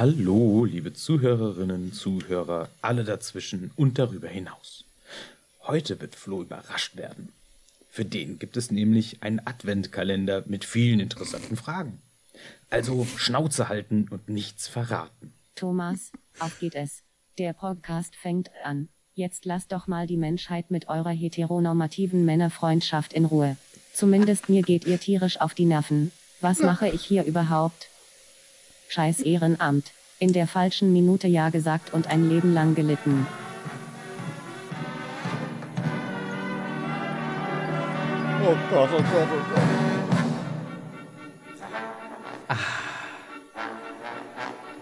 Hallo, liebe Zuhörerinnen, Zuhörer, alle dazwischen und darüber hinaus. Heute wird Flo überrascht werden. Für den gibt es nämlich einen Adventkalender mit vielen interessanten Fragen. Also Schnauze halten und nichts verraten. Thomas, auf geht es. Der Podcast fängt an. Jetzt lasst doch mal die Menschheit mit eurer heteronormativen Männerfreundschaft in Ruhe. Zumindest mir geht ihr tierisch auf die Nerven. Was mache ich hier überhaupt? Scheiß Ehrenamt. In der falschen Minute Ja gesagt und ein Leben lang gelitten. Oh Gott, oh Gott, oh Gott.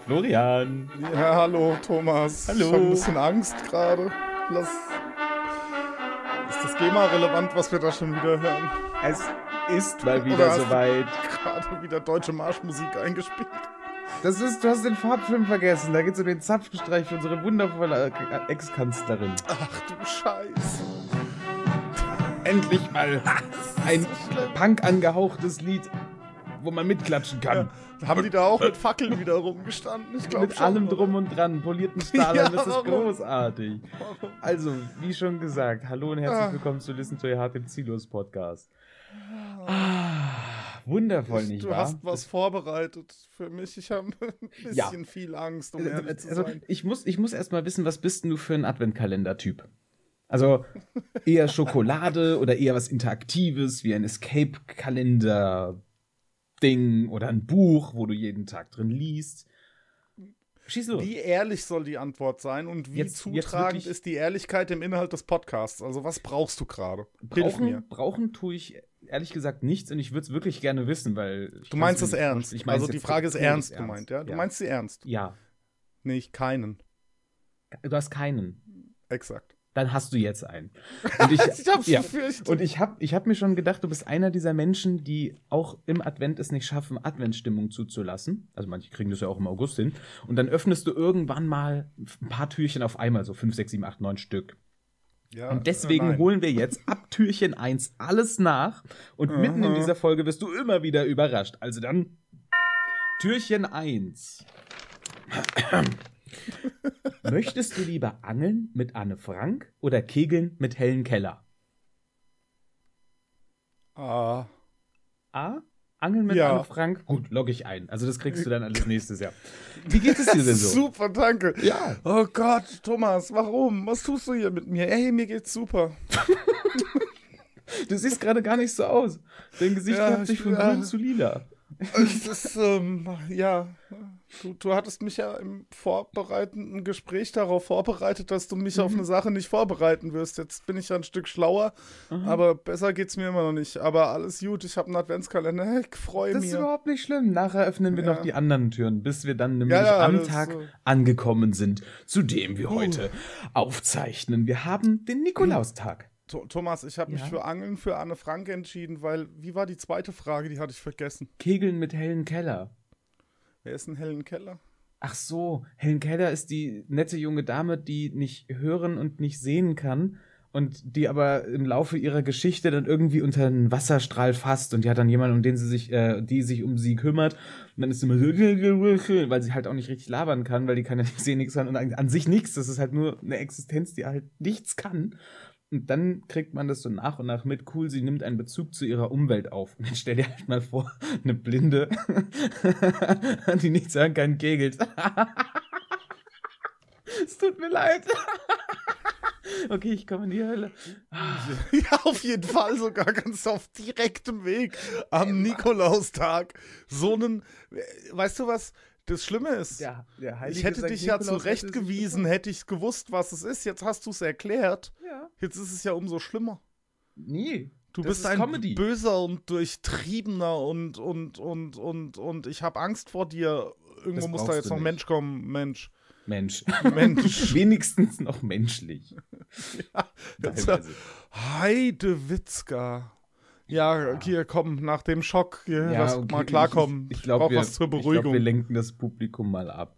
Florian. Ja, hallo Thomas. Hallo. Ich habe ein bisschen Angst gerade. Lass. Ist das GEMA relevant, was wir da schon wieder hören? Es ist mal wieder soweit. Gerade wieder deutsche Marschmusik eingespielt. Das ist, du hast den Farbfilm vergessen. Da geht's um den Zapfenstreich für unsere wundervolle Ex-Kanzlerin. Ach du Scheiße. Endlich mal ein Punk angehauchtes Lied, wo man mitklatschen kann. Ja, haben die da auch mit Fackeln wieder rumgestanden? Ich glaube Mit schon. allem oder? drum und dran, polierten Stahlern, Ja, das ist warum? großartig. Warum? Also, wie schon gesagt, hallo und herzlich Ah. willkommen zu Listen to Your Heart, dem Ziellos Podcast. Ah, wundervoll, nicht du wahr? hast was vorbereitet für mich. Ich habe ein Ja. bisschen viel Angst, um ehrlich zu also, sein. ich muss, ich muss erst mal wissen, was bist denn du für ein Adventkalender-Typ? Also eher Schokolade oder eher was Interaktives wie ein Escape-Kalender-Ding oder ein Buch, wo du jeden Tag drin liest. Schieß los. Wie ehrlich soll die Antwort sein und wie Jetzt- jetzt zutragend wirklich- ist die Ehrlichkeit im Inhalt des Podcasts? Also, was brauchst du gerade? Hilf mir. Brauchen, brauchen tue ich ehrlich gesagt nichts und ich würde es wirklich gerne wissen, weil. ich Du meinst es ernst. Ich mein's also, die Frage ist todesernst. ernst gemeint, ja? Du ja. meinst sie ernst? Ja. Nicht keinen. Du hast keinen. Exakt. Dann hast du jetzt einen. Und ich, Ich hab's ja. Und ich habe ich hab mir schon gedacht, du bist einer dieser Menschen, die auch im Advent es nicht schaffen, Adventsstimmung zuzulassen. Also manche kriegen das ja auch im August hin. Und dann öffnest du irgendwann mal ein paar Türchen auf einmal, so 5, 6, 7, 8, 9 Stück. Ja, Und deswegen äh, nein. holen wir jetzt ab Türchen 1 alles nach. Und mitten in Aha. dieser Folge wirst du immer wieder überrascht. Also dann Türchen 1. Möchtest du lieber angeln mit Anne Frank oder kegeln mit Helen Keller? Ah, A. Angeln mit Ja. Anne Frank? Gut, logge ich ein. Also das kriegst du dann alles nächstes Jahr. Wie geht es dir denn so? super, danke. Ja. Oh Gott, Thomas, warum? Was tust du hier mit mir? Hey, mir geht's super. Du siehst gerade gar nicht so aus. Dein Gesicht Ja, hat sich ich- von ja. grün zu lila. Es ist, ähm, ja, du, du hattest mich ja im vorbereitenden Gespräch darauf vorbereitet, dass du mich Mhm. auf eine Sache nicht vorbereiten wirst. Jetzt bin ich ja ein Stück schlauer, aber besser geht's mir immer noch nicht. Aber alles gut, ich habe einen Adventskalender. Ich freue Das mich. ist überhaupt nicht schlimm. Nachher öffnen wir Ja. noch die anderen Türen, bis wir dann nämlich Ja, ja, am das, Tag äh, angekommen sind, zu dem wir heute aufzeichnen. Wir haben den Nikolaustag. Th- Thomas, ich habe mich Ja? für Angeln für Anne Frank entschieden, weil, wie war die zweite Frage? Die hatte ich vergessen. Kegeln mit Helen Keller. Wer ist ein Helen Keller? Ach so, Helen Keller ist die nette junge Dame, die nicht hören und nicht sehen kann und die aber im Laufe ihrer Geschichte dann irgendwie unter einen Wasserstrahl fasst und die hat dann jemanden, um den sie sich, äh, die sich um sie kümmert und dann ist sie immer so, weil sie halt auch nicht richtig labern kann, weil die kann ja nicht sehen, nichts kann und an sich nichts, das ist halt nur eine Existenz, die halt nichts kann. Und dann kriegt man das so nach und nach mit. Cool, sie nimmt einen Bezug zu ihrer Umwelt auf. Und jetzt stell dir halt mal vor, eine Blinde, die nichts sagen kann, kegelt. es tut mir leid. okay, ich komme in die Hölle. Ja, auf jeden Fall sogar ganz auf direktem Weg am Nikolaustag. So einen, weißt du was? Das Schlimme ist, Der, der ich hätte Sankt dich ja zurechtgewiesen, hätte ich gewusst, was es ist. Jetzt hast du es erklärt. Ja. Jetzt ist es ja umso schlimmer. Nie. Du Das bist ist ein Comedy. böser und durchtriebener und und und und und ich habe Angst vor dir. Irgendwo Das muss da jetzt noch nicht. Mensch kommen, Mensch. Mensch. Mensch. Wenigstens noch menschlich. Jetzt, Teilweise. Heidewitzka. Ja, hier komm, nach dem Schock, hier, ja, lass okay, mal klarkommen. Ich, ich, glaube, wir, was zur Beruhigung. Ich glaub, wir lenken das Publikum mal ab.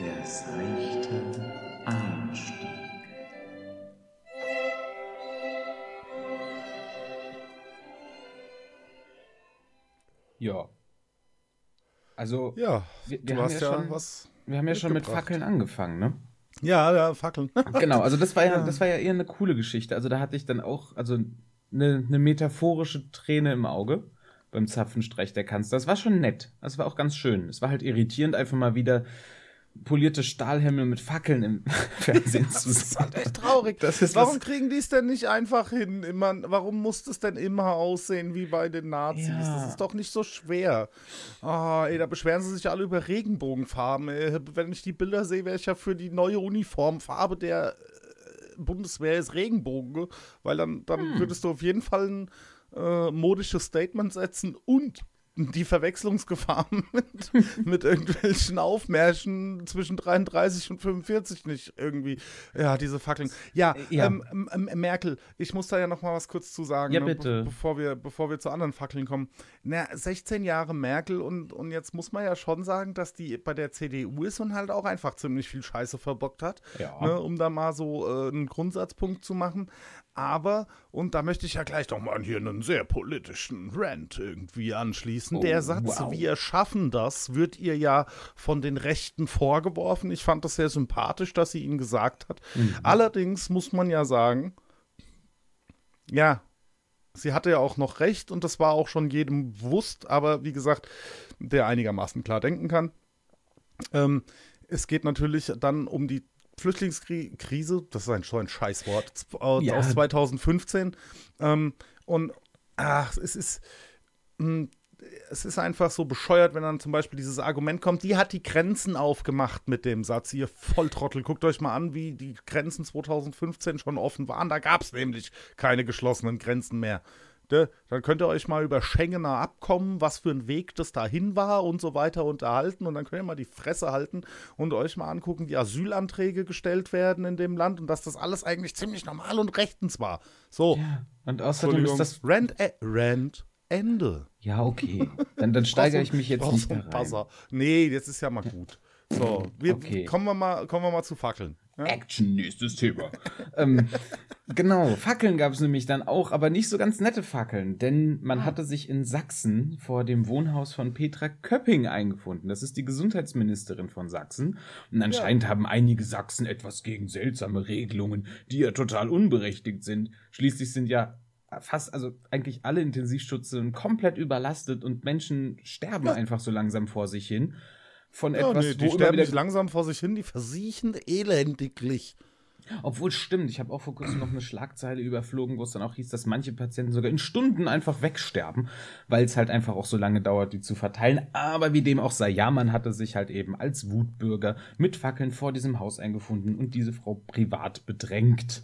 Der seichte Einstieg. Ja. Also, Ja, wir, du wir haben hast ja, ja schon, was. wir haben ja schon mit. Fackeln angefangen, ne? Ja, ja, Fackeln. Genau, also das war ja, das war ja eher eine coole Geschichte. Also da hatte ich dann auch, also eine, eine metaphorische Träne im Auge beim Zapfenstreich der Kanzler. Das war schon nett. Das war auch ganz schön. Es war halt irritierend, einfach mal wieder polierte Stahlhelme mit Fackeln im Fernsehen zu Das ist sehen. halt echt traurig. Das ist warum kriegen die es denn nicht einfach hin? Immer, warum muss es denn immer aussehen wie bei den Nazis? Ja. Das ist doch nicht so schwer. Ah, ey, da beschweren sie sich alle über Regenbogenfarben. Ey. Wenn ich die Bilder sehe, wäre ich ja für die neue Uniformfarbe der äh, Bundeswehr ist Regenbogen, weil dann, dann würdest du auf jeden Fall ein äh, modisches Statement setzen und die Verwechslungsgefahr mit, mit irgendwelchen Aufmärschen zwischen 33 und 45 nicht irgendwie. Ja, diese Fackeln. Ja, Ja. Ähm, ähm, Merkel, ich muss da ja noch mal was kurz zu sagen, Ja, ne, be bevor, wir, bevor wir zu anderen Fackeln kommen. Na, 16 Jahre Merkel und, und jetzt muss man ja schon sagen, dass die bei der CDU ist und halt auch einfach ziemlich viel Scheiße verbockt hat, Ja. ne, um da mal so äh, einen Grundsatzpunkt zu machen. Aber, und da möchte ich ja gleich noch mal hier einen sehr politischen Rant irgendwie anschließen. Oh, der Satz, wow. wir schaffen das, wird ihr ja von den Rechten vorgeworfen. Ich fand das sehr sympathisch, dass sie ihn gesagt hat. Mhm. Allerdings muss man ja sagen, ja, sie hatte ja auch noch recht und das war auch schon jedem bewusst, aber wie gesagt, der einigermaßen klar denken kann. Ähm, es geht natürlich dann um die Flüchtlingskrise, das ist ein, so ein Scheißwort, äh, Ja. aus 2015. Ähm, und ach, es ist, mh, es ist einfach so bescheuert, wenn dann zum Beispiel dieses Argument kommt, die hat die Grenzen aufgemacht mit dem Satz, ihr Volltrottel, guckt euch mal an, wie die Grenzen 2015 schon offen waren. Da gab es nämlich keine geschlossenen Grenzen mehr. Ne? Dann könnt ihr euch mal über Schengener Abkommen, was für ein Weg das dahin war und so weiter unterhalten. Und dann könnt ihr mal die Fresse halten und euch mal angucken, wie Asylanträge gestellt werden in dem Land und dass das alles eigentlich ziemlich normal und rechtens war. So, Ja. Und außerdem ist das. Rent, äh, Rent, Ende. Ja, okay. Dann, dann steigere ich mich jetzt nicht mehr rein. Buzzer. Nee, jetzt ist ja mal gut. So, wir, Okay. kommen, wir mal, kommen wir mal zu Fackeln. Ja? Action, nächstes Thema. ähm, genau, Fackeln gab es nämlich dann auch, aber nicht so ganz nette Fackeln, denn man hatte sich in Sachsen vor dem Wohnhaus von Petra Köpping eingefunden. Das ist die Gesundheitsministerin von Sachsen. Und anscheinend haben einige Sachsen etwas gegen seltsame Regelungen, die ja total unberechtigt sind. Schließlich sind ja fast, also eigentlich alle Intensivschutze komplett überlastet und Menschen sterben einfach so langsam vor sich hin. Von Ja, etwas, nee, wo die immer sterben wieder nicht langsam vor sich hin, die versiechen elendiglich. Obwohl stimmt, ich habe auch vor kurzem noch eine Schlagzeile überflogen, wo es dann auch hieß, dass manche Patienten sogar in Stunden einfach wegsterben, weil es halt einfach auch so lange dauert, die zu verteilen. Aber wie dem auch sei, ja, man hatte sich halt eben als Wutbürger mit Fackeln vor diesem Haus eingefunden und diese Frau privat bedrängt.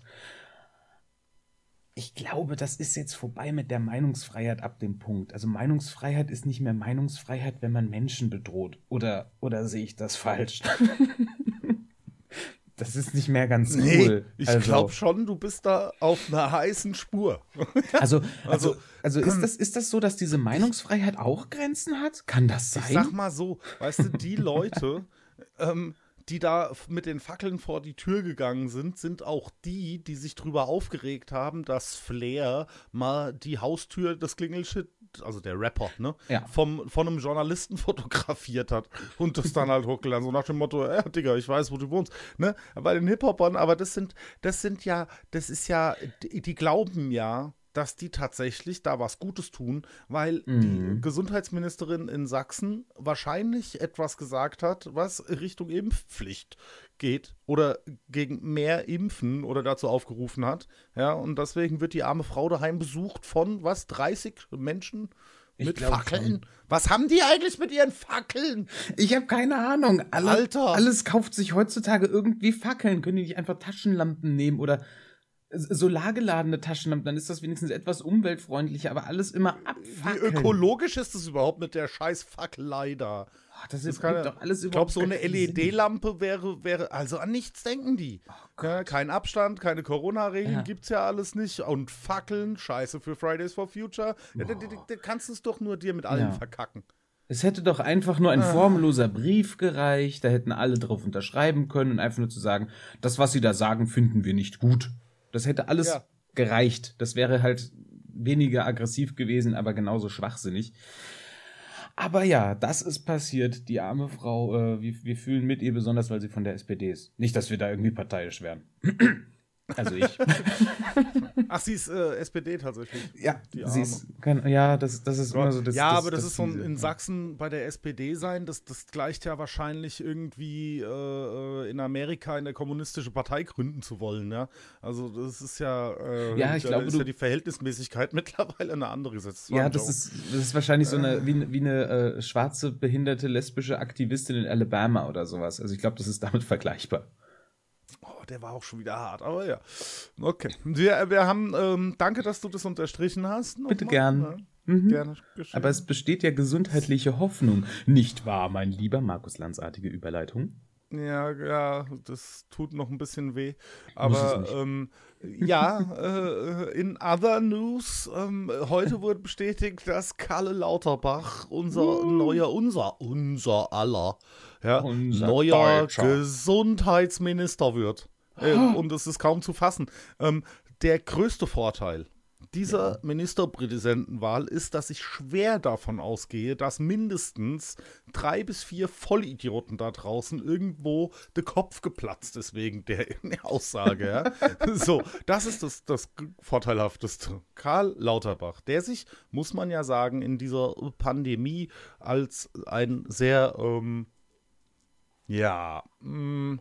Ich glaube, das ist jetzt vorbei mit der Meinungsfreiheit ab dem Punkt. Also Meinungsfreiheit ist nicht mehr Meinungsfreiheit, wenn man Menschen bedroht. Oder, oder sehe ich das falsch? das ist nicht mehr ganz cool. ich Also- glaube schon, du bist da auf einer heißen Spur. Also, also, Also, also ist, das, ist das so, dass diese Meinungsfreiheit auch Grenzen hat? Kann das sein? Ich sag mal so, weißt du, die Leute, ähm, die da mit den Fackeln vor die Tür gegangen sind, sind auch die, die sich drüber aufgeregt haben, dass Flair mal die Haustür des Klingelshit, also der Rapper, ne, Ja. vom, von einem Journalisten fotografiert hat und das dann halt hochgeladen, so nach dem Motto, ja, Digga, ich weiß, wo du wohnst, ne, bei den Hip-Hopern, aber das sind, das sind ja, das ist ja, die, die glauben ja, dass die tatsächlich da was Gutes tun, weil die Mhm. Gesundheitsministerin in Sachsen wahrscheinlich etwas gesagt hat, was Richtung Impfpflicht geht oder gegen mehr Impfen oder dazu aufgerufen hat. Ja, und deswegen wird die arme Frau daheim besucht von was 30 Menschen Ich mit Fackeln. schon. Was haben die eigentlich mit ihren Fackeln? Ich habe keine Ahnung. Alle, Alter. Alles kauft sich heutzutage irgendwie Fackeln. Können die nicht einfach Taschenlampen nehmen oder solargeladene Taschenlampen? Dann ist das wenigstens etwas umweltfreundlicher, aber alles immer Wie abfackeln. ökologisch ist es überhaupt mit der scheiß Fackelei da? Ach, das Das ist doch alles ich glaube, so eine. LED-Lampe wäre, wäre, also an nichts denken die. ja, kein Abstand, keine Corona-Regeln, Ja. gibt's ja alles nicht. Und Fackeln, scheiße für Fridays for Future. Ja, da, da, da kannst du es doch nur dir mit allen Ja. verkacken. Es hätte doch einfach nur ein formloser Brief gereicht, da hätten alle drauf unterschreiben können und einfach nur zu sagen, das, was sie da sagen, finden wir nicht gut. Das hätte alles Ja. gereicht. Das wäre halt weniger aggressiv gewesen, aber genauso schwachsinnig. Aber ja, das ist passiert. Die arme Frau, äh, wir, wir fühlen mit ihr, besonders weil sie von der SPD ist. Nicht, dass wir da irgendwie parteiisch wären. Also ich. Ach, sie ist äh, SPD tatsächlich. ja, Die sie ist, kann, ja, das, das ist immer so das ja, das, aber das, ist so ein, in Sachsen bei der SPD sein, das, das gleicht ja wahrscheinlich irgendwie äh, in Amerika in der kommunistische Partei gründen zu wollen, ja. Also das ist ja, äh, Ja, ich da glaube, ist du- ja die Verhältnismäßigkeit mittlerweile eine andere gesetzt. Ja, das ist, das ist wahrscheinlich so Äh. eine, wie, wie eine äh, schwarze, behinderte, lesbische Aktivistin in Alabama oder sowas. Also ich glaube, das ist damit vergleichbar. Oh, der war auch schon wieder hart, aber ja. Okay. Wir, wir haben, ähm, danke, dass du das unterstrichen hast. Bitte Nochmal, gern. Ja, Mhm. Gerne. geschehen. Aber es besteht ja gesundheitliche Hoffnung. Nicht wahr, mein lieber Markus Landsartige Überleitung? Ja, ja, das tut noch ein bisschen weh. Aber ähm, ja, äh, in other news, ähm, heute wurde bestätigt, dass Kalle Lauterbach, unser neuer, unser, unser aller, ja, Unser neuer Deutscher. Gesundheitsminister wird. Äh, und es ist kaum zu fassen. Ähm, der größte Vorteil dieser Ministerpräsidentenwahl ist, dass ich schwer davon ausgehe, dass mindestens drei bis vier Vollidioten da draußen irgendwo der Kopf geplatzt ist wegen der Aussage. Ja? so, das ist das, das Vorteilhafteste. Karl Lauterbach, der sich, muss man ja sagen, in dieser Pandemie als ein sehr, ähm, ja, mh,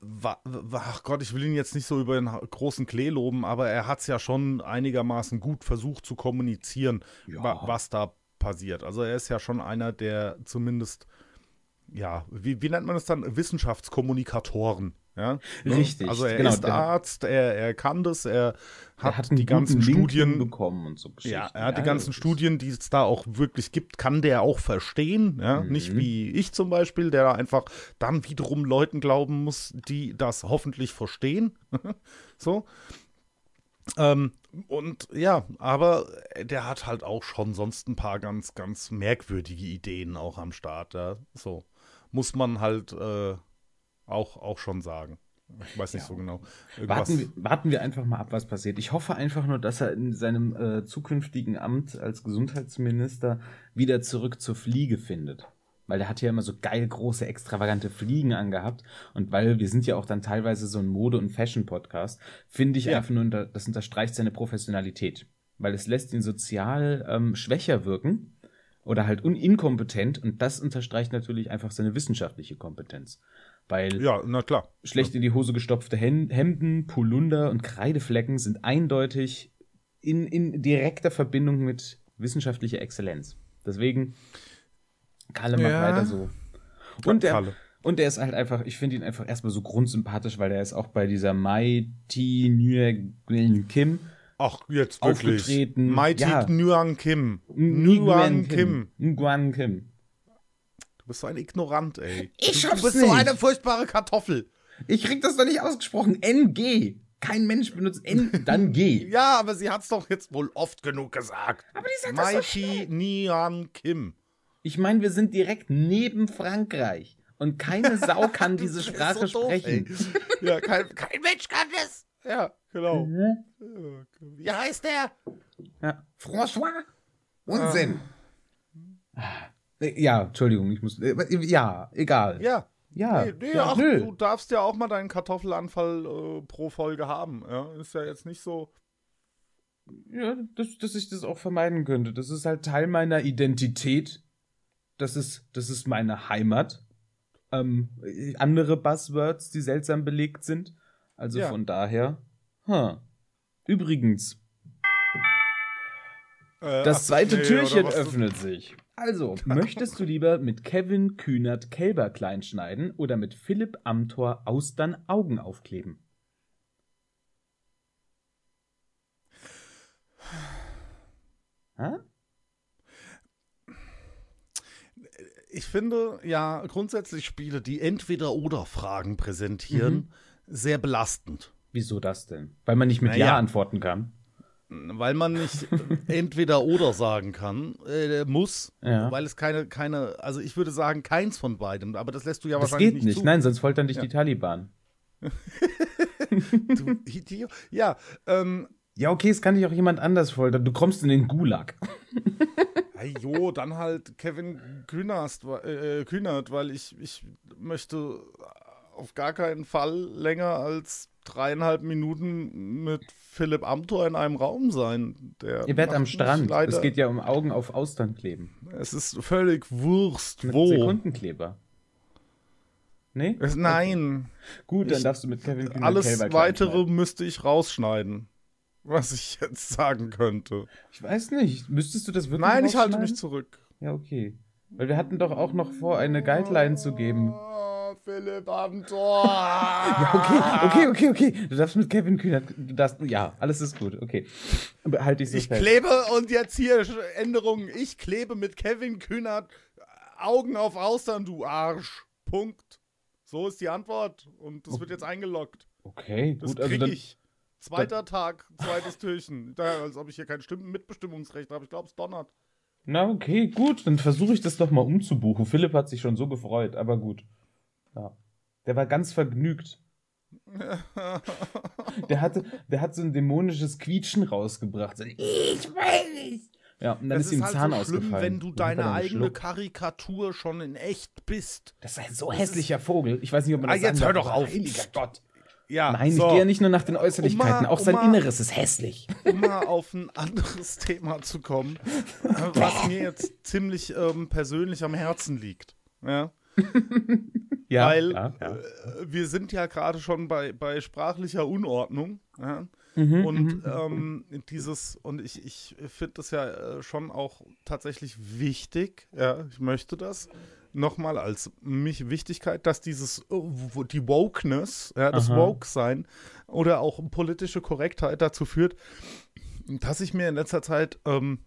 wa, wa, ach Gott, ich will ihn jetzt nicht so über den großen Klee loben, aber er hat es ja schon einigermaßen gut versucht zu kommunizieren, Ja. wa, was da passiert. Also er ist ja schon einer, der zumindest, ja, wie, wie nennt man es dann? Wissenschaftskommunikatoren. Ja? Richtig, Also er genau, ist Arzt, er, er kann das, er hat, er hat die ganzen Studien bekommen und so ja, Geschichten. er hat die Ja, ganzen das ist- Studien, die es da auch wirklich gibt, kann der auch verstehen. Ja? Mhm. Nicht wie ich zum Beispiel, der da einfach dann wiederum Leuten glauben muss, die das hoffentlich verstehen. so. Ähm, und ja, aber der hat halt auch schon sonst ein paar ganz, ganz merkwürdige Ideen auch am Start. Ja? So. Muss man halt äh, auch, auch schon sagen. Ich weiß nicht Ja. so genau. Warten wir, warten wir einfach mal ab, was passiert. Ich hoffe einfach nur, dass er in seinem äh, zukünftigen Amt als Gesundheitsminister wieder zurück zur Fliege findet. Weil der hat ja immer so geil große, extravagante Fliegen angehabt. Und weil wir sind ja auch dann teilweise so ein Mode- und Fashion-Podcast, finde ich Ja. einfach nur, das unterstreicht seine Professionalität. Weil es lässt ihn sozial ähm, schwächer wirken oder halt un inkompetent. Und das unterstreicht natürlich einfach seine wissenschaftliche Kompetenz. Weil ja, na klar. Schlecht in die Hose gestopfte Hem- Hemden, Polunder und Kreideflecken sind eindeutig in, in direkter Verbindung mit wissenschaftlicher Exzellenz. Deswegen, Kalle macht Ja. weiter so. Und der, Kalle. und der ist halt einfach, ich finde ihn einfach erstmal so grundsympathisch, weil der ist auch bei dieser Mighty Nguyen Kim Ach, jetzt wirklich. Aufgetreten. Mighty Ja. Nguyen Kim. Nguyen Kim. Nguyen Kim. Du bist so ein Ignorant, ey. Ich du, du bist so nicht. eine furchtbare Kartoffel. Ich krieg das doch nicht ausgesprochen. NG. Kein Mensch benutzt N, dann G. Ja, aber sie hat's doch jetzt wohl oft genug gesagt. Aber die sagt das so Mighty Nguyen Kim. Ich meine, wir sind direkt neben Frankreich. Und keine Sau kann diese Sprache so doof, sprechen. ey. Ja, kein, kein Mensch kann das. Ja, genau. Mhm. Wie heißt der? Ja. François? Unsinn. Ja, Entschuldigung, ich muss. äh, Ja, egal. Ja. Ja, nee, nee, ja, ach, du darfst ja auch mal deinen Kartoffelanfall äh, pro Folge haben. Ja, ist ja jetzt nicht so. Ja, dass, dass ich das auch vermeiden könnte. Das ist halt Teil meiner Identität. Das ist, das ist meine Heimat. Ähm, andere Buzzwords, die seltsam belegt sind. Also Ja. von daher. Huh. Übrigens, Äh, Das zweite nee, Türchen öffnet sich. Also, möchtest du lieber mit Kevin Kühnert Kälber kleinschneiden oder mit Philipp Amthor Austern Augen aufkleben? Hä? Ich finde ja grundsätzlich Spiele, die Entweder-Oder-Fragen präsentieren, Mhm. sehr belastend. Wieso das denn? Weil man nicht mit Naja. Ja antworten kann. Weil man nicht entweder oder sagen kann, äh, muss, Ja. weil es keine, keine, also ich würde sagen, keins von beidem, aber das lässt du ja Das wahrscheinlich geht nicht nicht. zu. Nein, sonst foltern dich Ja. die Taliban. Du Idiot. Ja, ähm, Ja, okay, es kann dich auch jemand anders foltern. Du kommst in den Gulag. Hey, jo, dann halt Kevin Kühnert, äh, Kühnert weil ich, ich möchte auf gar keinen Fall länger als dreieinhalb Minuten mit Philipp Amthor in einem Raum sein. Der Ihr werdet am Strand. Es geht ja um Augen auf Austern kleben. Es ist völlig Wurst. Mit Wo? Sekundenkleber. Nee? Es, nein. Gut, dann Ich- darfst du mit Kevin Kühner Alles weitere müsste ich rausschneiden. Was ich jetzt sagen könnte. Ich weiß nicht. Müsstest du das wirklich Nein, ich halte mich zurück. Ja, okay. Weil wir hatten doch auch noch vor, eine Guideline zu geben. Philipp Amthor. Ja, okay, okay, okay, okay. Du darfst mit Kevin Kühner, du darfst, ja, alles ist gut, okay. Behalte ich so Ich fest. klebe und jetzt hier Änderungen. Ich klebe mit Kevin Kühnert Augen auf Austern, du Arsch. Punkt. So ist die Antwort. Und das wird jetzt eingeloggt. Okay, Das gut, also krieg dann, ich. Zweiter Tag, zweites Türchen. Da, als ob ich hier kein Stimmen Mitbestimmungsrecht habe. Ich glaube, es donnert. na okay, gut, dann versuche ich das doch mal umzubuchen. Philipp hat sich schon so gefreut, aber gut. Ja. Der war ganz vergnügt. Der hatte, der hat so ein dämonisches Quietschen rausgebracht. So Ich will nicht. Ja, und dann Das ist ihm ist Zahn halt so schlimm, ausgefallen. wenn du deine eigene geschluckt. Karikatur schon in echt bist. Das ist ein so hässlicher Vogel. Ich weiß nicht, ob man Ah, das jetzt sagen hör doch auf. Heiliger Gott. Ja, Nein, so. ich gehe ja nicht nur nach den Äußerlichkeiten. Um auch um sein Inneres ist hässlich. um mal auf ein anderes Thema zu kommen, was mir jetzt ziemlich ähm, persönlich am Herzen liegt. Ja? Ja, Weil ja, ja. Äh, wir sind ja gerade schon bei, bei sprachlicher Unordnung. Ja? Mhm, und ähm, dieses, und ich, ich finde das ja äh, schon auch tatsächlich wichtig, ja, ich möchte das nochmal als mich Wichtigkeit, dass dieses, äh, die Wokeness, ja, das Aha. Woke-Sein oder auch politische Korrektheit dazu führt, dass ich mir in letzter Zeit, ähm,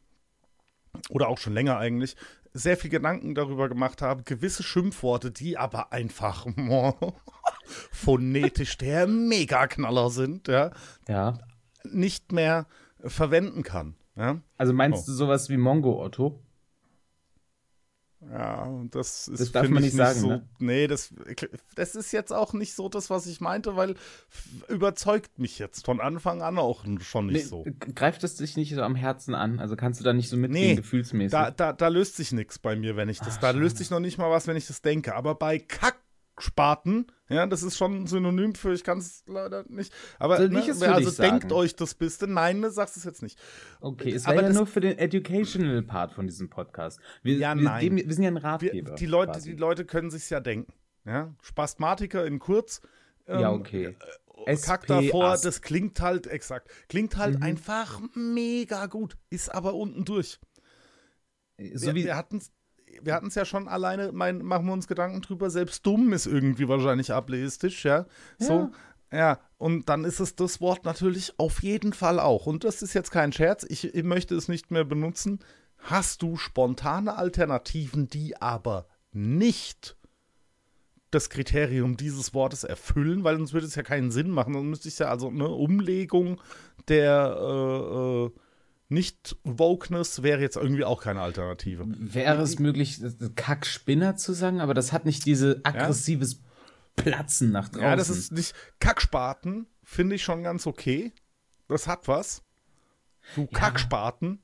oder auch schon länger eigentlich, sehr viel Gedanken darüber gemacht habe, gewisse Schimpfworte, die aber einfach phonetisch der Megaknaller sind, ja, ja. nicht mehr verwenden kann. Ja, Also meinst Oh. du sowas wie Mongo Otto? Ja und das ist Das darf man ich nicht sagen, so, ne? Nee, das, das ist jetzt auch nicht so das, was ich meinte, weil überzeugt mich jetzt von Anfang an auch schon nicht Nee, so. Greift es dich nicht so am Herzen an? Also kannst du da nicht so mitgehen, Nee, gefühlsmäßig? Da, da, da löst sich nichts bei mir, wenn ich das. Ach, da löst sich noch nicht mal was, wenn ich das denke. Aber bei Kackspaten, ja, das ist schon ein Synonym für, ich kann es leider nicht. Aber Soll ne, ich es für also denkt euch das bitte. Nein, ne, sagst es jetzt nicht. okay, es aber wäre ja nur für den educational Part von diesem Podcast. Wir, Ja, wir, nein. Geben, wir sind ja ein Wir, Ratgeber. die, Leute, quasi. die Leute können sich's ja denken. Ja? Spasmatiker in kurz. ähm, ja, okay. Kack SP davor, Ast. das klingt halt, exakt, klingt halt Mhm. einfach mega gut, ist aber unten durch. so wir, wie, wir hatten wir hatten es ja schon alleine, mein, machen wir uns Gedanken drüber, selbst dumm ist irgendwie wahrscheinlich ableistisch, ja. So, ja, und dann ist es das Wort natürlich auf jeden Fall auch. Und das ist jetzt kein Scherz, ich, ich möchte es nicht mehr benutzen. Hast du spontane Alternativen, die aber nicht das Kriterium dieses Wortes erfüllen, weil sonst würde es ja keinen Sinn machen. Dann müsste ich ja also eine Umlegung der äh, äh, Nicht-Wokeness wäre jetzt irgendwie auch keine Alternative. wäre es möglich, das- das Kackspinner zu sagen, aber das hat nicht diese aggressives Platzen nach draußen. Ja, das ist nicht. Kackspaten finde ich schon ganz okay. Das hat was. Du Kackspaten.